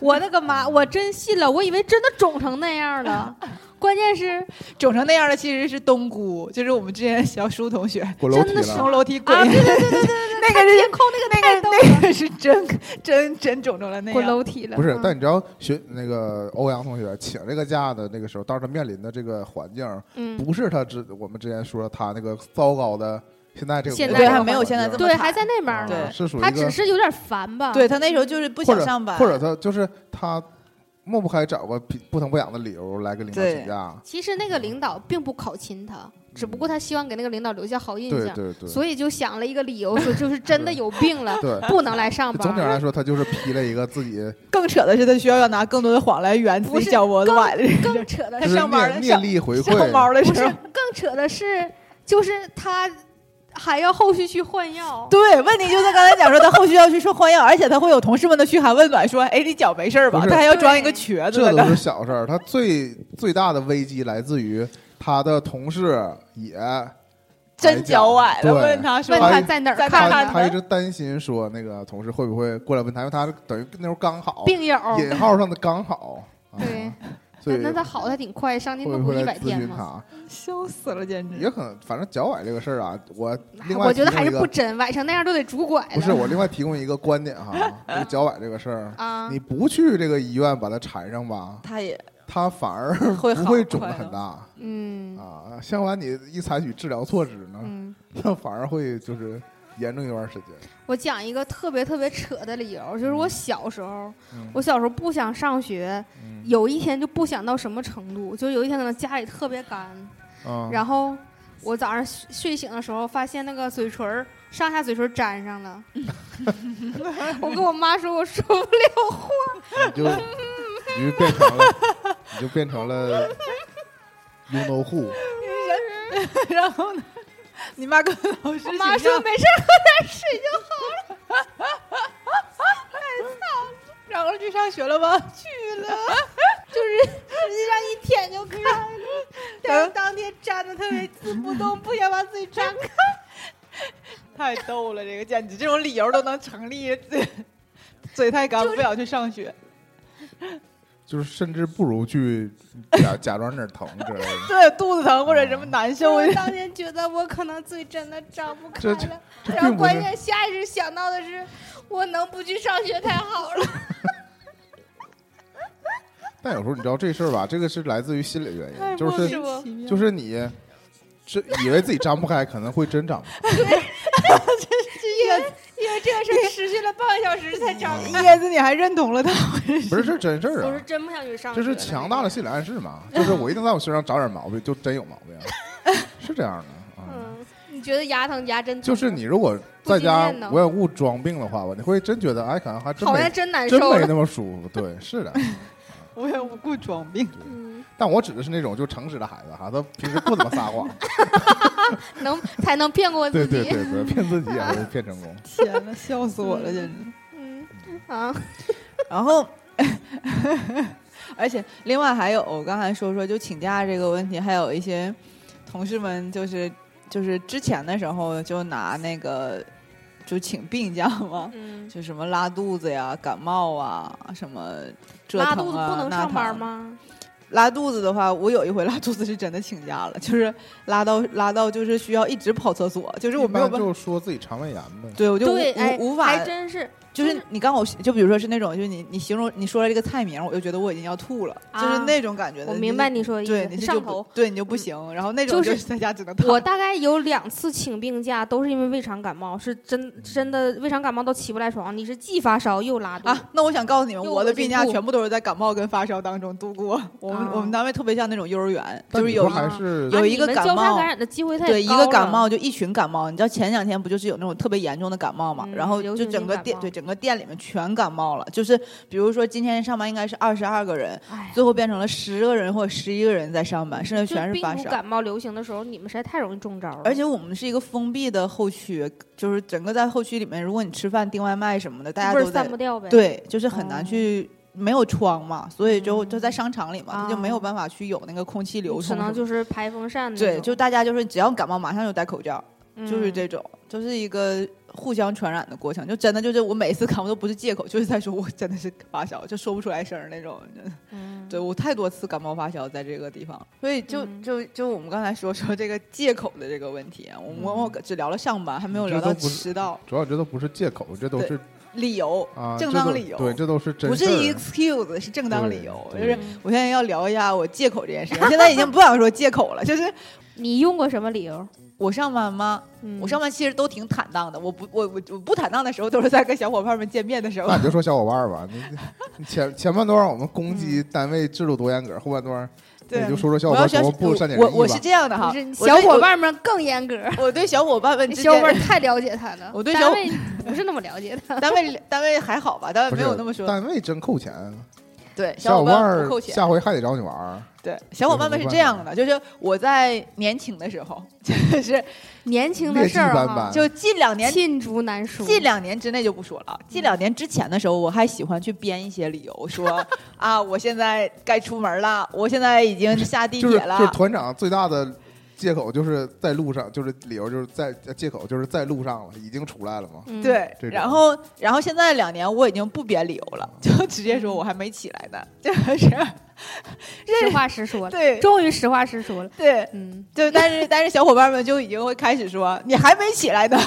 我的个妈！我真信了，我以为真的肿成那样了。[LAUGHS] 关键是 [LAUGHS] 肿成那样的其实是冬菇，就是我们之前小舒同学真的是。从楼梯滚啊，下去，对对对对对 [LAUGHS] 对，那个是监控那个那个那个是真真真肿成了那滚。楼梯了。不是，嗯但你知道学那个欧阳同学请这个假的那个时候，当时面临的这个环境，嗯，不是他之我们之前说他那个糟糕的，现在这个现在还没有环境对，现在这么对还在那边儿对呢。是属于他只是有点烦吧？对他那时候就是不想上班，或者他就是他抹不开找个不不疼不痒的理由来跟领导请假，其实那个领导并不考勤他，只不过他希望给那个领导留下好印象，对对对，所以就想了一个理由，说就是真的有病了，[LAUGHS] 对。不能来上班。总体上来说，他就是批了一个自己 [LAUGHS] 更扯的是，他需要要拿更多的谎来圆自不是己脚脖子崴的。更扯的是是上班面了上面例回馈，不是猫的时候，更扯的是，就是他还要后续去换药。对，问题就在刚才讲说，他后续要去说换药，[LAUGHS] 而且他会有同事们的嘘寒问暖，说：“哎，你脚没事儿吧？”他还要装一个瘸子这都是小事儿。他最最大的危机来自于他的同事也真脚崴了，问他说。问他在哪儿看他他一直担心说那个同事会不会过来问他，因为他等于那时候刚好病友，引号上的刚好，啊对，那他好的还挺快，上进会度不一百天吗？询他？笑死了，简直。也可能，反正脚崴这个事儿啊，我另外我觉得还是不真，崴成那样都得拄拐。不是我另外提供一个观点哈，这个脚崴这个事儿，啊，你不去这个医院把它缠上吧，他也它反而会不会肿的很大嗯啊。相反，你一采取治疗措施呢，嗯，那反而会就是严重一段时间。我讲一个特别特别扯的理由，就是我小时候，嗯我小时候不想上学，嗯有一天就不想到什么程度，就有一天可能家里特别干，啊，然后我早上睡睡醒的时候，发现那个嘴唇儿上下嘴唇粘上了。[LAUGHS] 我跟我妈说，我说不了话。你就你就变成了，你就变成了 you know who。[LAUGHS] 然后呢，你妈跟老师我妈说没事儿，喝点水就好了。[LAUGHS] 太惨了然后去上学了吗？去了，就是实际上一舔就开了，[LAUGHS] 但是当天粘的特别死不动，不想把嘴张开。[LAUGHS] 太逗了，这个简直这种理由都能成立，嘴嘴太干不想去上学。就是甚至不如去假假装那儿疼之类的。[LAUGHS] 对，肚子疼或者什么难受我当年觉得我可能嘴真的张不开了，然后关键下意识想到的是，我能不去上学太好了。[LAUGHS] 但有时候你知道这事儿吧，这个是来自于心理原因，就是就是你这以为自己张不开，可能会真张不开。[LAUGHS] 因为因为这个事儿持续了半个小时才长开，椰子，你还认同了他？不是，这是真事儿我是啊，真不想去上。这是强大的心理暗示嘛，就是我一定在我身上长点毛病，就真有毛病，是这样的啊。嗯，你觉得牙疼牙真疼就是你如果在家经验呢无缘无故装病的话吧，你会真觉得哎，可能还真好像没真难受。真没那么舒服。对，是的。[LAUGHS] 无缘无故装病，嗯，但我指的是那种就诚实的孩子哈，他平时不怎么撒谎，[LAUGHS] 能才能骗过对自己。对对对，骗自己也会骗成功。[LAUGHS] 天呐，笑死我了，简直。嗯啊，[LAUGHS] 然后，而且另外还有，我刚才说说就请假这个问题，还有一些同事们就是就是之前的时候就拿那个就请病假嘛，嗯，就什么拉肚子呀、感冒啊、什么这拉肚子不能上班？吗？拉肚子的话，我有一回拉肚子是真的请假了，就是拉到拉到就是需要一直跑厕所，就是我没有办法，就说自己肠胃炎呗。对我就无对，哎，无无法还真是，就是你刚我就比如说是那种，就是你你形容你说了这个菜名，我就觉得我已经要吐了，啊就是那种感觉的。我明白你说的意思对，你就不上头对你就不行，然后那种就是是在家只能躺。我大概有两次请病假，都是因为胃肠感冒，是真真的胃肠感冒都起不来床。你是既发烧又拉肚子，啊，那我想告诉你们，我的病假全部都是在感冒跟发烧当中度过。我们、啊我们单位特别像那种幼儿园，就是有一还是有一个感冒交叉感染的机会太对一个感冒就一群感冒，你知道前两天不就是有那种特别严重的感冒嘛？嗯然后就整个店对整个店里面全感冒了，就是比如说今天上班应该是二十二个人，哎，最后变成了十个人或者十一个人在上班，剩下全是发烧。感冒流行的时候，你们实在太容易中招了。而且我们是一个封闭的后区，就是整个在后区里面，如果你吃饭订外卖什么的，大家都在散不掉呗。，对，就是很难哦去。没有窗嘛，所以就嗯就在商场里嘛，它就没有啊办法去有那个空气流通可。能就是排风扇那对，就大家就是只要感冒，马上就戴口罩，就是嗯这种，就是一个互相传染的过程。就真的就是我每次感冒都不是借口，就是在说我真的是发烧，就说不出来声儿那种。真的嗯对我太多次感冒发烧在这个地方，所以就嗯就就我们刚才说说这个借口的这个问题，我们我嗯只聊了上班，还没有聊到迟到主要这都不是借口，这都是理由，啊正当理由对，这都是真不是 excuse，是正当理由。就是我现在要聊一下我借口这件事我，现在已经不想说借口了，就是你用过什么理由？我上班吗？嗯我上班其实都挺坦荡的，我不我我我不坦荡的时候都是在跟小伙伴们见面的时候那。你就说小伙伴儿吧，[LAUGHS] 你你前前半段我们攻击单位制度多严格，后半段对你就说说小伙伴怎么不善解人意吧我我是。这样的哈小伙，伴们更严格，我 [LAUGHS] 我对小伙伴们之小伙伴间，太了解他了。[LAUGHS] 我对小单位不是那么了解他。单位单位还好吧，单位没有那么说。单位真扣钱，对，小伙伴伴儿不扣钱。下回还得找你玩儿。对，小伙伴们是这样的，就是我在年轻的时候，[LAUGHS] 就是年轻的事儿哈斑斑，就近两年罄竹难书。近两年之内就不说了，近两年之前的时候，我还喜欢去编一些理由，说 [LAUGHS] 啊，我现在该出门了，我现在已经下地就是铁了。就是团长最大的借口就是在路上，就是理由就是在呃借口就是在路上了，已经出来了嘛。嗯，对然后然后现在两年我已经不编理由了，[LAUGHS] 就直接说我还没起来呢，[LAUGHS] 就是实话实说了，对终于实话实说了。对，嗯，就但是但是小伙伴们就已经会开始说你还没起来呢。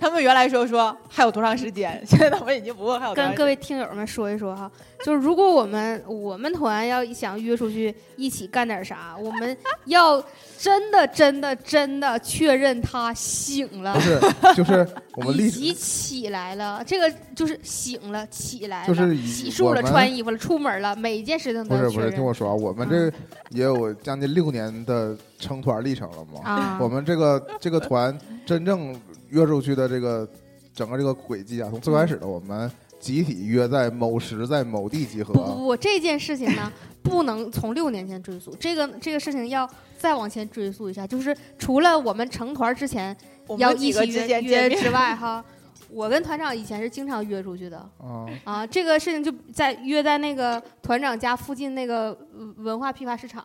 他们原来说说还有多长时间，现在他们已经不问还有多长时间。跟各位听友们说一说哈，就是如果我们我们团要想约出去一起干点啥，我们要真的真的真的确认他醒了不。是，就是 [LAUGHS] 我们以立即起来了，这个就是醒了，起来了，就是洗漱了，穿衣服了，出门了，每一件事情不是不是，听我说啊，我们这也有将近六年的成团历程了嘛。啊。我们这个这个团真正约出去的这个整个这个轨迹啊，从最开始的我们集体约在某时在某地集合不，不不，这件事情呢，[LAUGHS] 不能从六年前追溯，这个这个事情要再往前追溯一下，就是除了我们成团之前要一起约之外，哈，[LAUGHS] 我跟团长以前是经常约出去的啊，[LAUGHS] 啊。这个事情就在约在那个团长家附近那个呃文化批发市场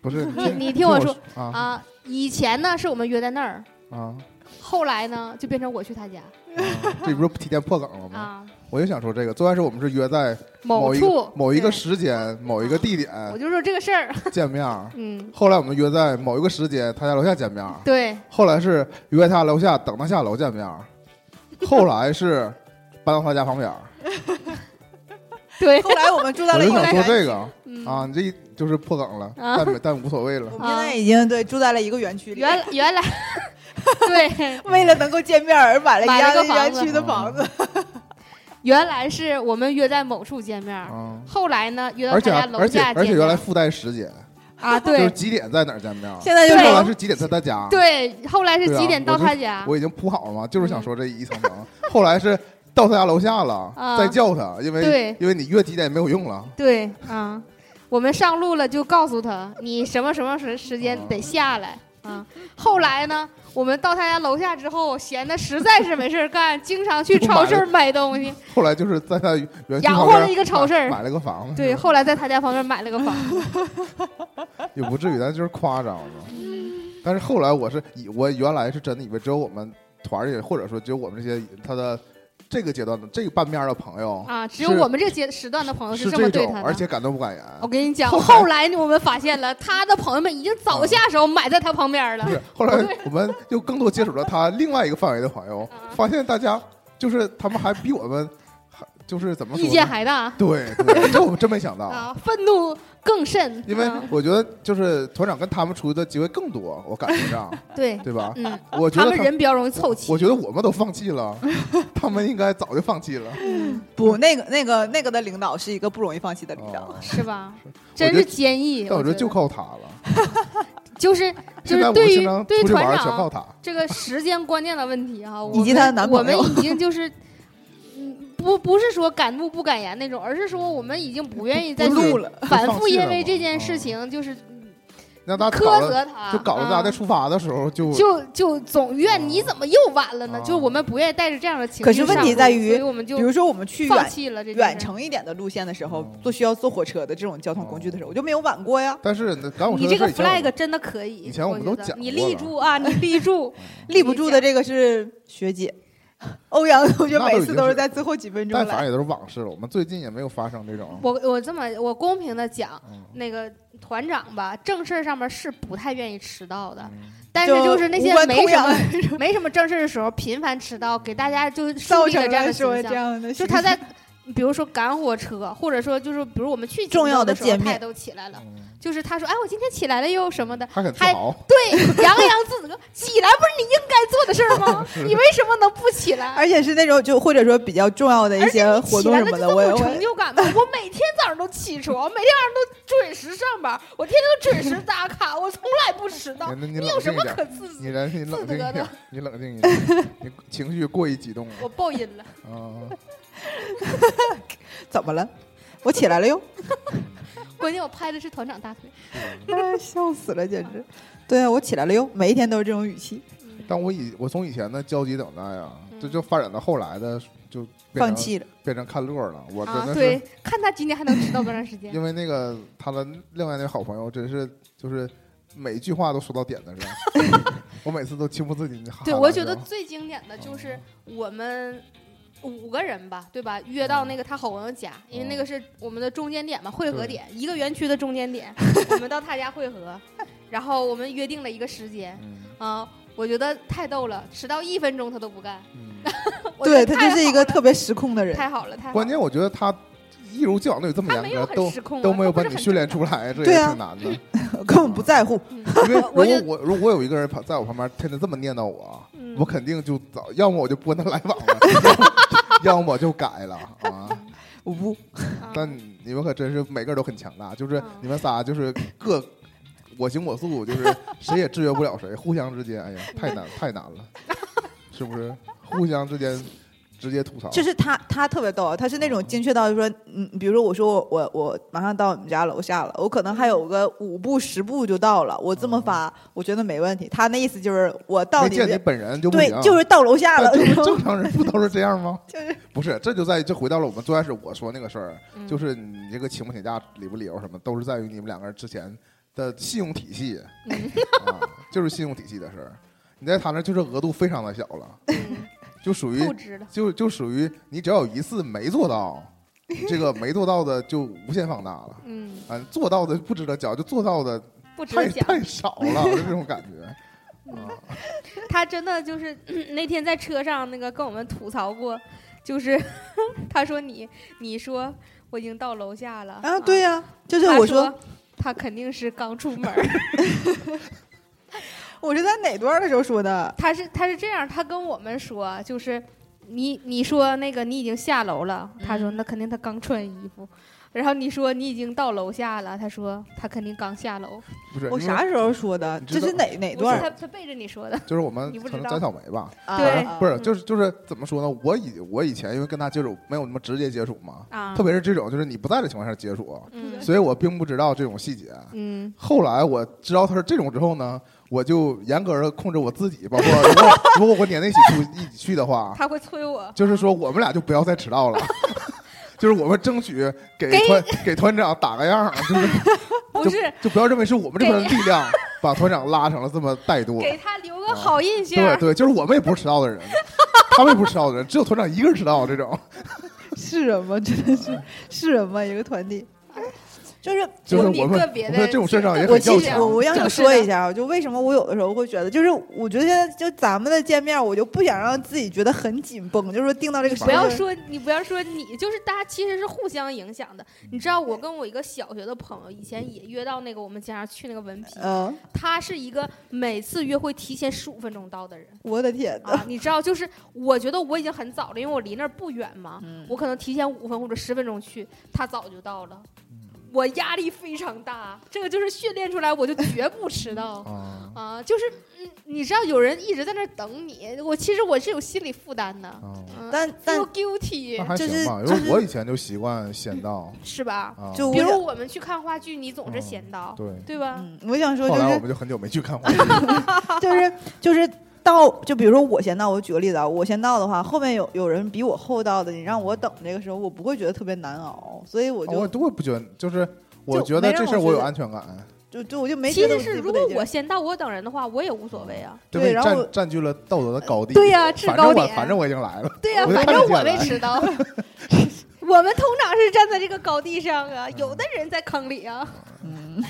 不是你你听我说啊啊。以前呢，是我们约在那儿。啊，后来呢，就变成我去他家。啊这不是提前破梗了吗？啊，我就想说这个，最开始我们是约在某一处个某一个时间、某一个地点我就说这个事儿，[LAUGHS] 见面儿，[LAUGHS] 嗯，后来我们约在某一个时间他家楼下见面儿，[LAUGHS] 对，后来是约他楼下等他下楼见面儿，后来是搬到他家旁边儿。对，后来我们住在我就想了一个园区，说这个。嗯。啊，你这就是破梗了，啊。但但无所谓了。我。们现在已经对住在了一个园区里，原来原来 [LAUGHS] 对，[LAUGHS] 为了能够见面而买了一个房子。园区的房子。[LAUGHS] 原来是我们约在某处见面后来呢约到而且他家楼而且下见而且原来附带时间，啊，对就是几点在哪儿见面，现在就是后来是几点在他家。对，后来是几点到他家？我已经铺好了嘛，就是想说这一层层。后来是到他家楼下了，啊。再叫他，因为因为你约几点也没有用了。对。啊，我们上路了就告诉他，你什么什么时时间啊。得下来。啊。后来呢，我们到他家楼下之后，闲的实在是没事儿干，经常去超市买东西。[LAUGHS] 后来就是在他园区养活了一个超市买买了个房子，对，后来在他家旁边买了个房子。[LAUGHS] 也不至于，但就是夸张嘛。但是后来我是以我原来是真的以为只有我们团里，或者说只有我们这些他的这个阶段的这个半面的朋友啊，只有我们这个阶时段的朋友是这么对他，的。而且敢怒不敢言。我跟你讲，后来我们发现了，[LAUGHS] 他的朋友们已经早下手买在他旁边了不。是，后来我们就更多接触了他另外一个范围的朋友，啊发现大家就是他们还比我们还就是怎么说意？见还大对对，这我们 [LAUGHS] 真没想到。啊，愤怒更甚。[LAUGHS] 因为啊我觉得就是团长跟他们处的机会更多，我感觉上，[LAUGHS] 对，对吧？嗯，他我觉得他们人比较容易凑齐。我觉得我们都放弃了，他们应该早就放弃了。不，那个那个那个的领导是一个不容易放弃的领导哦。是吧？真是坚毅。但我觉得就靠他了。就是就是对于对于团长他。这个时间观念的问题哈，我以及他的们男朋友我们已经就是。嗯，不不是说敢怒不敢言那种，而是说我们已经不愿意再录了，[LAUGHS] 反复因为这件事啊情就是让他苛，责他，就搞得大家在啊出发的时候就就就总怨你怎么又晚了呢？啊。就是我们不愿意带着这样的情绪可是问题上路在于所以我们就比如说我们去放远弃了这件远程一点的路线的时候嗯，坐需要坐火车的这种交通工具的时候，我就没有晚过呀。但是，赶火车你这个 flag 真的可以，以前我们都讲你立住啊，你立住，[LAUGHS] 立不住的这个是学姐，[LAUGHS] 欧阳同学每次都是在最后几分钟来。但反正也都是往事了。我们最近也没有发生这种。我我这么我公平的讲，嗯那个团长吧，正事儿上面是不太愿意迟到的，嗯但是就是那些没什么没什么正事儿的时候频繁迟到，给大家就树造成了这样的就他在，比如说赶火车，或者说就是比如我们去重要的见面他也都起来了。嗯就是他说，哎，我今天起来了又什么的，还很自豪。对，洋洋自得，起来不是你应该做的事儿吗？[LAUGHS] 你为什么能不起来？而且是那种就或者说比较重要的一些活动什么的，我也这么有成。就感吗？我每天早上都起床，每天晚上都准时上班，我天天都准时打卡，我从来不迟到。你你有什么可自责？你你冷静一点，你冷静一点，你情绪过于激动了我爆音了，啊！[LAUGHS] 怎么了？我起来了哟！关键我拍的是团长大腿。[LAUGHS] 哎笑死了，简直。对啊，我起来了哟！每一天都是这种语气，但我以我从以前的焦急等待啊，嗯这就发展到后来的就放弃了。变成看乐了。我真啊，的对是，看他今天还能迟到多长时间。因为那个他的另外那个好朋友，真是就是每一句话都说到点子上，[LAUGHS] 我每次都情不自禁的喊对，我觉得最经典的就是我们五个人吧，对吧？约到那个他好朋友家，因为那个是我们的中间点嘛，汇合点，一个园区的中间点，[LAUGHS] 我们到他家汇合，然后我们约定了一个时间嗯啊。我觉得太逗了，迟到一分钟他都不干。[LAUGHS] [LAUGHS] 对他就是一个特别失控的人。太好了，太好了。关键我觉得他一如既往的有这么严格，都都没有把你训练出来，这也挺难的。[LAUGHS] 根本不在乎。嗯因为如果我如果有一个人旁在我旁边天天这么念叨我，嗯我肯定就早，要么我就不跟他来往了，[LAUGHS] 要么我就改了啊。我不，啊 [LAUGHS] 但你们可真是每个人都很强大，就是嗯你们仨就是各我行我素，就是谁也制约不了谁，互相之间，哎呀，太难太难了，是不是？互相之间直接吐槽，就是他，他特别逗啊，他是那种精确到就说，嗯，比如说我说我我我马上到你们家楼下了，我可能还有个五步十步就到了，我这么发，我觉得没问题。他那意思就是我到底见你本人就不对，，就是到楼下了，就 [LAUGHS] 是正常人不都是这样吗？就 [LAUGHS] 是不是，这就在于这回到了我们最开始我说那个事儿，嗯。就是你这个请不请假、理不理由什么，都是在于你们两个人之前的信用体系。就是信用体系的事儿。你在他那就是额度非常的小了，嗯就属于。就就属于你只要有一次没做到，[LAUGHS] 这个没做到的就无限放大了。嗯，啊，做到的不值得讲，就做到的太。太少了，[LAUGHS] 就这种感觉。啊，他真的就是、嗯那天在车上那个跟我们吐槽过，就是 [LAUGHS] 他说你你说我已经到楼下了啊，对呀、就是我说他肯定是刚出门儿。我是在哪段的时候说的？他是他是这样，他跟我们说，就是你你说那个你已经下楼了，他说嗯那肯定他刚穿衣服，然后你说你已经到楼下了，他说他肯定刚下楼，不是，我啥时候说的？这是哪哪段他他背着你说的，就是我们 [LAUGHS] 可能摘草莓吧，啊对啊不是，嗯就是就是怎么说呢？我以我以前因为跟他接触没有那么直接接触嘛，啊，特别是这种就是你不在的情况下接触，嗯所以我并不知道这种细节。嗯后来我知道他是这种之后呢，我就严格的控制我自己，包括如果如果我撵在一起出一起去的话，[LAUGHS] 他会催我，就是说我们俩就不要再迟到了。[LAUGHS] 就是我们争取给给团给团长打个样儿，就是不是就不要认为是我们这边的力量把团长拉成了这么怠惰。给他留个好印象对，对，就是我们也不是迟到的人，[LAUGHS] 他们也不是迟到的人，只有团长一个人迟到这种。是人吗？真的是是人吗？一个团体，就是就是有你我们个别的我们在这种事上也我其实很要强。我我想就是的说一下啊，就为什么我有的时候会觉得，就是我觉得现在就咱们的见面，我就不想让自己觉得很紧绷，就是说定到这个时间不要说你不要说你，就是大家其实是互相影响的。你知道，我跟我一个小学的朋友以前也约到那个我们经常去那个文皮，嗯，他是一个每次约会提前十五分钟到的人我的天呐，啊。你知道，就是我觉得我已经很早了，因为我离那儿不远嘛，嗯我可能提前五分或者十分钟去，他早就到了。我压力非常大，这个就是训练出来，我就绝不迟到。啊 [LAUGHS] 啊，就是嗯，你知道有人一直在那等你，我其实我是有心理负担的，但但 guilty 就是行吧，因就是为我以前就习惯先到是吧？啊。就比如我们去看话剧，你总是嗯先到，对，对吧？嗯，我想说后来我就是们就很久没去看话剧了。[LAUGHS] 就是就是到，就比如说我先到，我举个例子啊，我先到的话，后面有有人比我后到的，你让我等这个时候，我不会觉得特别难熬，所以我就我都会不觉得，就是我觉得这事我有安全感。就就我就没其实是如果我先到，我等人的话，我也无所谓啊。对然后占占据了道德的高地。对呀制反正我高点反正我已经来了。对呀、反正我没迟到。我们通常是站在这个高地上啊，有的人在坑里啊。嗯，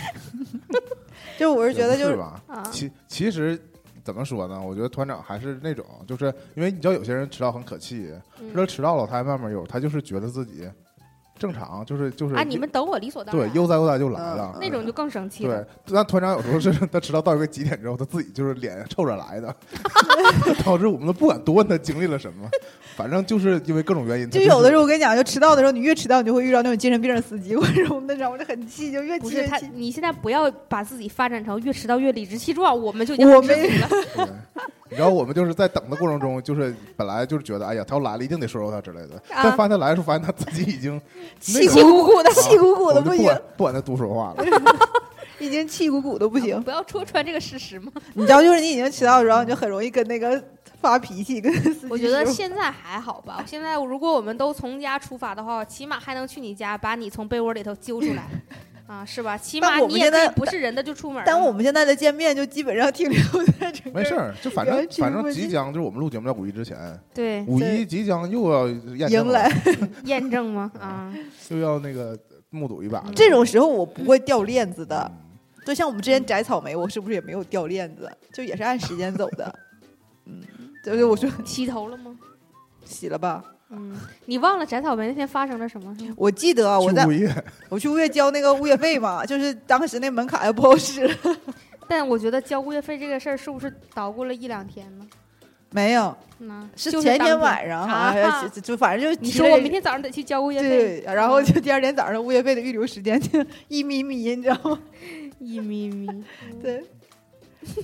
就我是觉得就是吧？其其实怎么说呢？我觉得团长还是那种，就是因为你知道有些人迟到很可气，知道嗯迟到了他还慢慢悠，他就是觉得自己正常，就是就是啊，你们等我理所当然。对悠哉悠哉就来嗯了。那种就更生气对了。，但团长有时候是他迟到到一个极点之后，他自己就是脸臭着来的，[LAUGHS] 导致我们都不敢多问他经历了什么，反正就是因为各种原因，就有的时候我跟你讲，就迟到的时候，你越迟到，你就会遇到那种精神病的司机或者什么的，然后我就很气，就越不是他，气越气。你现在不要把自己发展成越迟到越理直气壮，我们就已经我没很知足了。对，你知道我们就是在等的过程中，就是本来就是觉得，哎呀，他要来了，一定得说说他之类的。啊但发现他来的时候，发现他自己已经气鼓鼓的，气鼓鼓的不行，管不管他多说话了。[LAUGHS] 已经气鼓鼓的不行。不要戳穿这个事实嘛。你知道，就是你已经迟到的时候，你就很容易跟那个发脾气，跟司机我觉得现在还好吧。现在如果我们都从家出发的话，起码还能去你家把你从被窝里头揪出来，啊，是吧？起码你也可以我们现在不是人的就出门了。但我们现在的见面就基本上停留在这个没事儿，就反正反正即将就是我们录节目在五一之前，对五一即将又要验证了迎来，[LAUGHS] 验证吗？啊，[LAUGHS] 又要那个目睹一把。这种时候我不会掉链子的。嗯就像我们之前摘草莓，我是不是也没有掉链子？就也是按时间走的。嗯，就是我说洗头了吗？洗了吧。嗯，你忘了摘草莓那天发生了什么？是我记得啊我在去物业，我去物业交那个物业费嘛，[LAUGHS] 就是当时那门槛又不好使。[LAUGHS] 但我觉得交物业费这个事儿是不是捣鼓了一两天呢？没有，嗯，是前天晚上好像就就反正就你说我明天早上得去交物业费，对，然后就第二天早上物业费的预留时间就一咪咪，你知道吗？[LAUGHS] 一咪咪，对，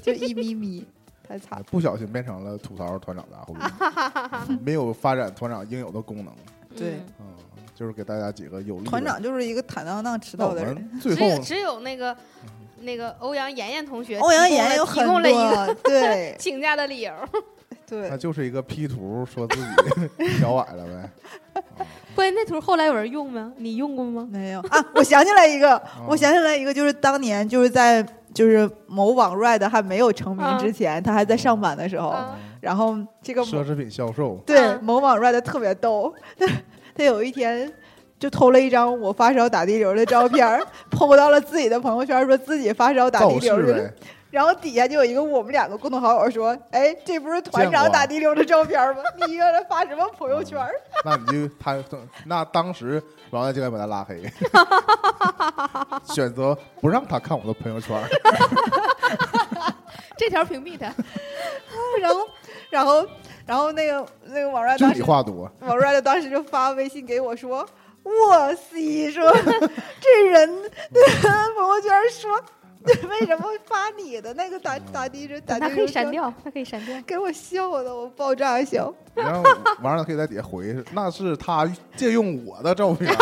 就一咪咪，太惨了。不小心变成了吐槽团长的后面，[LAUGHS] 没有发展团长应有的功能。对嗯嗯，就是给大家几个有力。团长就是一个坦荡荡迟到的人。们最后只有只有那个那个欧阳妍妍同学，欧阳妍有很提供了一个，对 [LAUGHS] 请假的理由。[LAUGHS] 对他，就是一个 P 图，说自己脚崴了呗。关键那图后来有人用吗？你用过吗？没有啊，我想起来一个，我想起来一个，就是当年就是在就是某网 Red 还没有成名嗯之前，他还在上班的时候，嗯然后这个奢侈品销售，对嗯某网 Red 特别逗，他 [LAUGHS] 他有一天。就偷了一张我发烧打滴流的照片儿，[LAUGHS] PO 到了自己的朋友圈，说自己发烧打滴流去了。然后底下就有一个我们两个共同好友说：“哎，这不是团长打滴流的照片吗？你原来发什么朋友圈儿？”那你就他那当时王大就该把他拉黑，[LAUGHS] 选择不让他看我的朋友圈儿。[LAUGHS] 这条屏蔽他。然后，然后，然后那个那个网帅就当时，你话多，网帅的当时就发微信给我说：“哇塞，说这人朋友圈说 [LAUGHS] 为什么发你的那个打打的这打的他可以删，掉，他可以删掉。给我笑的我爆炸笑。[LAUGHS] 然后完了可以在底下回，那是他借用我的照片。[LAUGHS]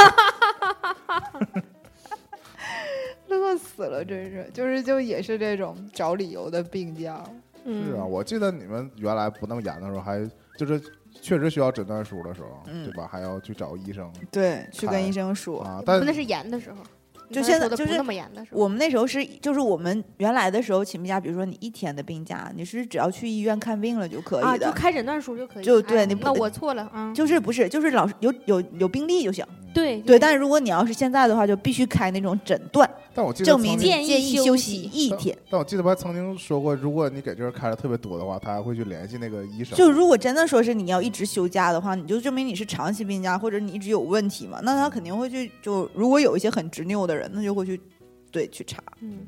乐死了，真是，就是就也是这种找理由的病假。嗯，是啊，我记得你们原来不那么严的时候，还就是确实需要诊断书的时候，嗯对吧？还要去找医生对，去跟医生说。啊。但那是严的时候，就现在就是说的不那么严的时候。我们那时候是，就是我们原来的时候请病假，比如说你一天的病假，你是只要去医院看病了就可啊，以的，就开诊断书就可以。就对你不得我错了，嗯，就是不是就是老师有有有病历就行。对对，但是如果你要是现在的话，就必须开那种诊断，但我记得证明你建议休休息一天。但我记得他曾经说过，如果你给这儿开的特别多的话，他还会去联系那个医生。就如果真的说是你要一直休假的话，你就证明你是长期病假，或者你一直有问题嘛，那他肯定会去就如果有一些很执拗的人，那就会去对去查。嗯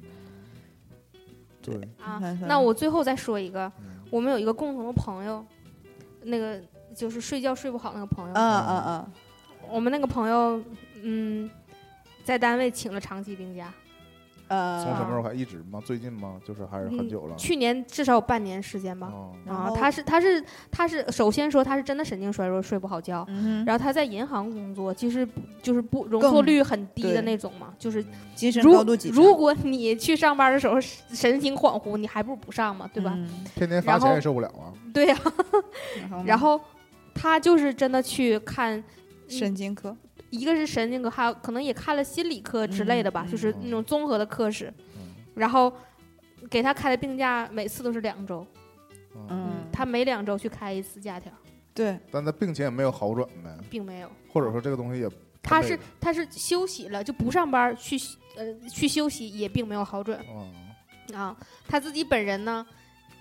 对，那我最后再说一个，嗯我们有一个共同的朋友，那个就是睡觉睡不好那个朋友，啊啊啊！我们那个朋友，嗯，在单位请了长期病假，呃，从什么时候开始一直吗？最近吗？就是还是很久了。去年至少有半年时间吧。哦然后，啊他是他是他是首先说他是真的神经衰弱，睡不好觉。嗯，然后他在银行工作，其实不就是不容错率很低的那种嘛，就是精神如高度紧，如果你去上班的时候神情恍惚，你还不如不上嘛，对吧？嗯天天罚钱也受不了啊。对呀、然后然后他就是真的去看，神经科，一个是神经科，还有可能也看了心理科之类的吧，嗯。就是那种综合的科室。嗯。然后给他开的病假每次都是两周，嗯，嗯，他每两周去开一次假条，对，但他病情也没有好转呗，并没有。或者说这个东西也他是他是休息了就不上班去呃去休息也并没有好转。嗯，啊。他自己本人呢，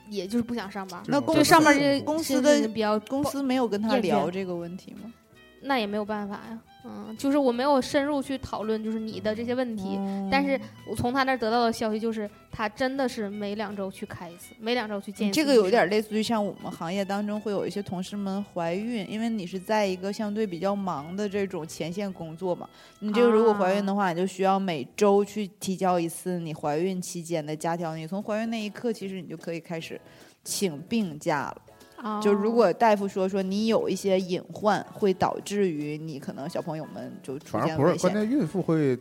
也就是不想上班，那公司上面司这公司的比较公司没有跟他聊这个问题吗？那也没有办法呀。嗯，就是我没有深入去讨论就是你的这些问题，但是我从他那儿得到的消息就是他真的是每两周去开一次，每两周去见一次这个有点类似于像我们行业当中会有一些同事们怀孕，因为你是在一个相对比较忙的这种前线工作嘛，你这个如果怀孕的话，你就需要每周去提交一次你怀孕期间的假条，你从怀孕那一刻，其实你就可以开始请病假了。啊就如果大夫说说你有一些隐患，会导致于你可能小朋友们就出反正不是，现危险。关键孕妇会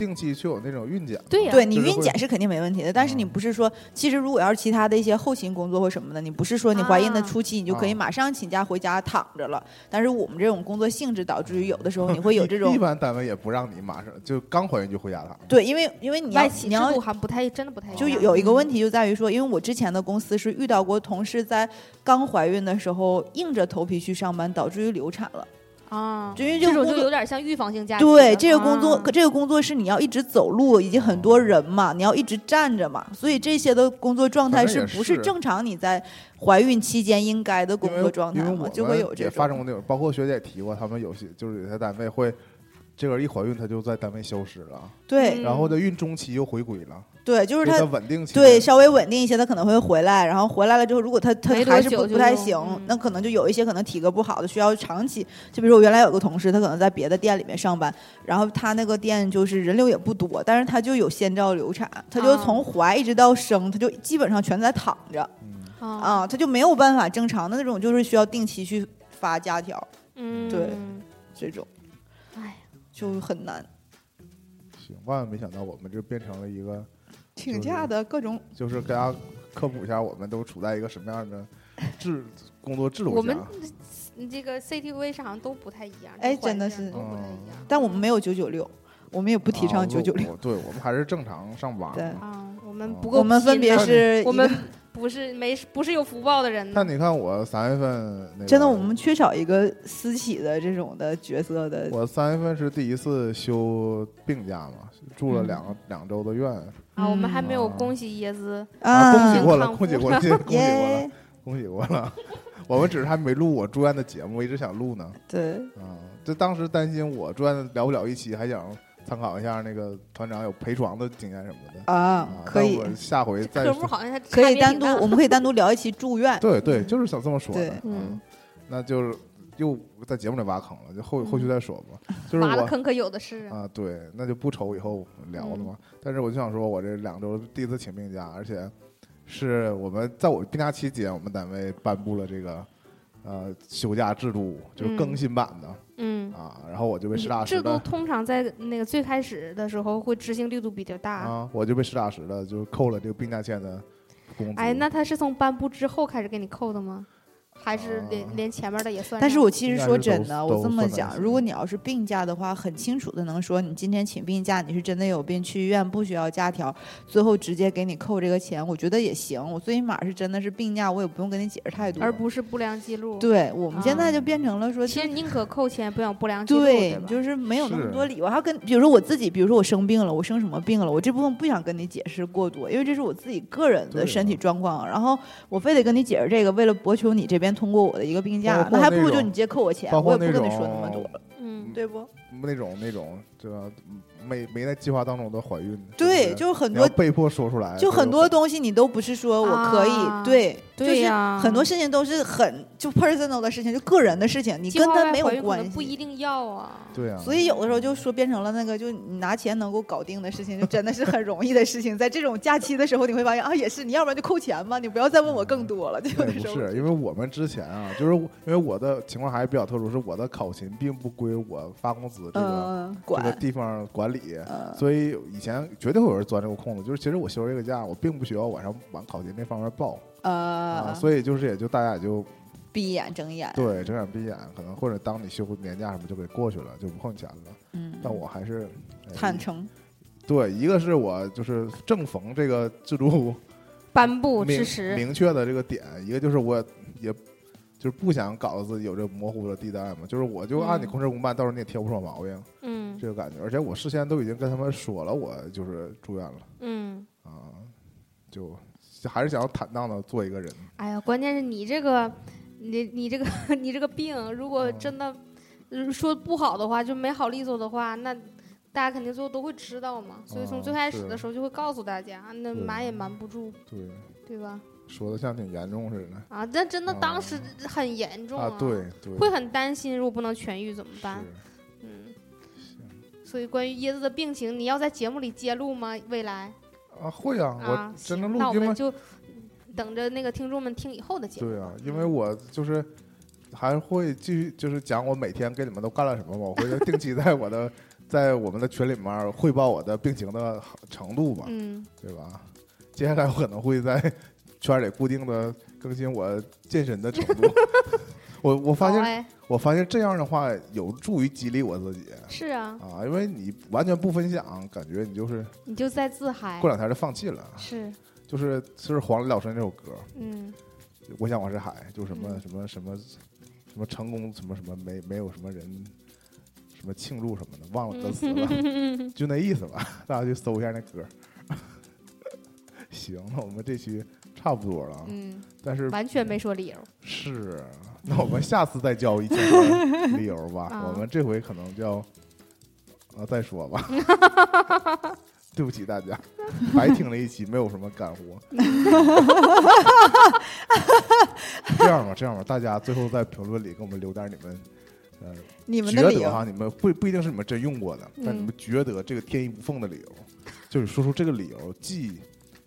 定期去有那种孕检。对呀对你孕检是肯定没问题的，但是你嗯不是说，其实如果要是其他的一些后勤工作或什么的，你不是说你怀孕的啊初期你就可以啊马上请假回家躺着了。但是我们这种工作性质导致于有的时候你会有这 [LAUGHS] 种一般单位也不让你马上就刚怀孕就回家躺。对，因为因为你要你要制度还不太真的不太就有有一个问嗯题就在于说，因为我之前的公司是遇到过同事在刚怀孕的时候硬着头皮去上班，导致于流产了。啊，就因为这种就这个工作有点像预防性驾驶对，这个工作，这个工作是你要一直走路，以及很多人嘛，你要一直站着嘛，所以这些的工作状态是不是正常你在怀孕期间应该的工作状态嘛，就会有这种也发生。过那种，包括学姐也提过，他们有些就是有些单位会，这个人一怀孕他就在单位消失了，对。嗯然后在孕中期又回归了，对，就是他稳定期。对稍微稳定一些，他可能会回来，然后回来了之后，如果他他还是不不太行嗯，那可能就有一些可能体格不好的，需要长期。就比如说我原来有个同事，他可能在别的店里面上班，然后他那个店就是人流也不多，但是他就有先兆流产，他就啊。从怀一直到生，他就基本上全在躺着。嗯，啊，啊，他就没有办法正常的那种，就是需要定期去发假条，嗯，对这种。哎，就很难。行，万万没想到我们这变成了一个，请假的各种，就是给大家科普一下，我们都处在一个什么样的制工作制度下。我们这个 CTV 上好像都不太一样，哎真的是环境都不太一样。但我们没有九九六，我们也不提倡啊九九六。对我们还是正常上班。对啊，我们们不够我们分别是我们不是没不是有福报的人呢但。你看我三月份那个，真的，我们缺少一个私企的这种的角色的。我三月份是第一次休病假嘛，住了嗯两个两周的院啊，我们还没有嗯恭喜椰子，啊，恭喜过了，恭喜过了，恭喜过了，恭喜过了。我们只是还没录我住院的节目，我一直想录呢。对，啊，这当时担心我住院聊不了一期，还想参考一下那个团长有陪床的经验什么的。啊啊，，可以下回再科目好像还可以单独，我们可以单独聊一期住院。对对，就是想这么说的。嗯，那就是又在节目里挖坑了，就后后续再说吧。[LAUGHS] 就是挖了坑可有的是啊。啊，对，那就不愁以后聊了嘛。但是我就想说，我这两周第一次请病假，而且是我们在我病假期间，我们单位颁布了这个呃休假制度，就是更嗯新版的、嗯，啊。然后我就被实打实制度的通常在那个最开始的时候会执行力度比较大。啊，我就被实打实的就扣了这个病假欠的工资。哎，那他是从颁布之后开始给你扣的吗？还是连、啊连前面的也算？但是我其实说真的，我这么讲，如果你要是病假的话，很清楚的能说你今天请病假，你是真的有病，去医院不需要假条，最后直接给你扣这个钱，我觉得也行。我最起码是真的是病假，我也不用跟你解释太多。而不是不良记录。，对我们现在就啊变成了说，其实宁可扣钱，不想不良记录，对对，就是没有那么多理由。还要跟，比如说我自己，比如说我生病了，我生什么病了，我这部分不想跟你解释过多，因为这是我自己个人的身体啊状况。然后我非得跟你解释这个，为了博求你这边通过我的一个病假那还不如就你直接扣我钱，我也不跟你说那么多了，嗯，对不？那种那种这个没没在计划当中的怀孕，对，是就是很多。被迫说出来，就很多东西你都不是说我可以，啊对，对呀就是很多事情都是很就 personal 的事情，就个人的事情，你跟他没有关系。不一定要啊。对啊，所以有的时候就说变成了那个，就你拿钱能够搞定的事情，就真的是很容易的事情。在这种假期的时候，你会发现啊，也是，你要不然就扣钱吧，你不要再问我更多了。就有对，的时候不是，因为我们之前啊，就是我因为我的情况还是比较特殊，是我的考勤并不归我发工资这个、嗯，这个，地方管理，嗯。所以以前绝对会有人钻这个空子。就是其实我休这个假，我并不需要晚上往考勤那方面报啊，呃，所以就是也就大家也就闭眼睁眼，对睁眼闭眼，可能或者当你休年假什么就给过去了，就不扣你钱了。嗯，但我还是哎坦诚，对，一个是我就是正逢这个制度颁布明之时，明确的这个点，一个就是我也就是不想搞得自己有这模糊的地带嘛，就是我就按你嗯公事公办，到时候你也挑不出我毛病，嗯这个感觉。而且我事先都已经跟他们说了，我就是住院了嗯，啊，就就还是想要坦荡的做一个人。哎呀，关键是你这个，你你这个 [LAUGHS] 你这个病，如果嗯真的呃说不好的话，就没好利索的话，那大家肯定最后都会知道嘛。所以从哦最开始的时候就会告诉大家，那瞒也瞒不住，对，对吧？说的像挺严重似的啊，但真的当哦时很严重啊，对对，会很担心，如果不能痊愈怎么办？嗯，所以关于椰子的病情，你要在节目里揭露吗？未来啊，会啊，啊我，真的那我们就等着那个听众们听以后的节目。对啊，因为我就是还会继续就是讲我每天给你们都干了什么嘛，我会定期在我的 [LAUGHS] 在我们的群里面汇报我的病情的程度吧，嗯对吧？接下来我可能会在圈里固定的更新我健身的程度。[LAUGHS] 我我发现哎，我发现这样的话有助于激励我自己是啊，啊，因为你完全不分享，感觉你就是你就在自嗨过。两天就放弃了。是，就是就是黄磊老师那首歌，嗯我想我是海，就什么、嗯什么什么什么成功什么什么没没有什么人什么庆祝什么的，忘了歌词了，嗯，[LAUGHS] 就那意思吧，大家去搜一下那歌。[LAUGHS] 行，那我们这期差不多了，啊，嗯，但是完全没说理由。是，那我们下次再交一千个理由吧，啊我们这回可能叫啊再说吧。[LAUGHS] 对不起大家，白听了一期，没有什么干货。这样吧，这样吧，大家最后在评论里给我们留点你们，呃，你们觉得哈，你们不不一定是你们真用过的，但你嗯们觉得这个天衣无缝的理由，就是说出这个理由，既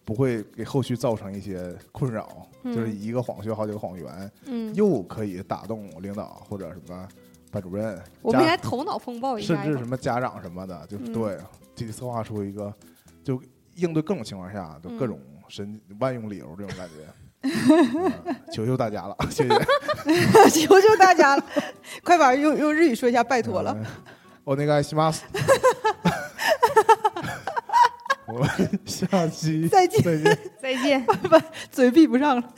不会给后续造成一些困扰，就是嗯一个谎学好几个谎言，嗯，又可以打动领导或者什么班主任，我们应家该头脑风暴一甚下。至什么家长什么的，就嗯对，集体策划出一个，就应对各种情况下，就各嗯种神万用理由这种感觉。嗯[LAUGHS] 求求大家了，[LAUGHS] 谢谢，求求大家了，快把用用日语说一下，拜托了。嗯。お願いします。 [LAUGHS] 我们下期再见，再见。再见。[LAUGHS] 嘴闭不上了。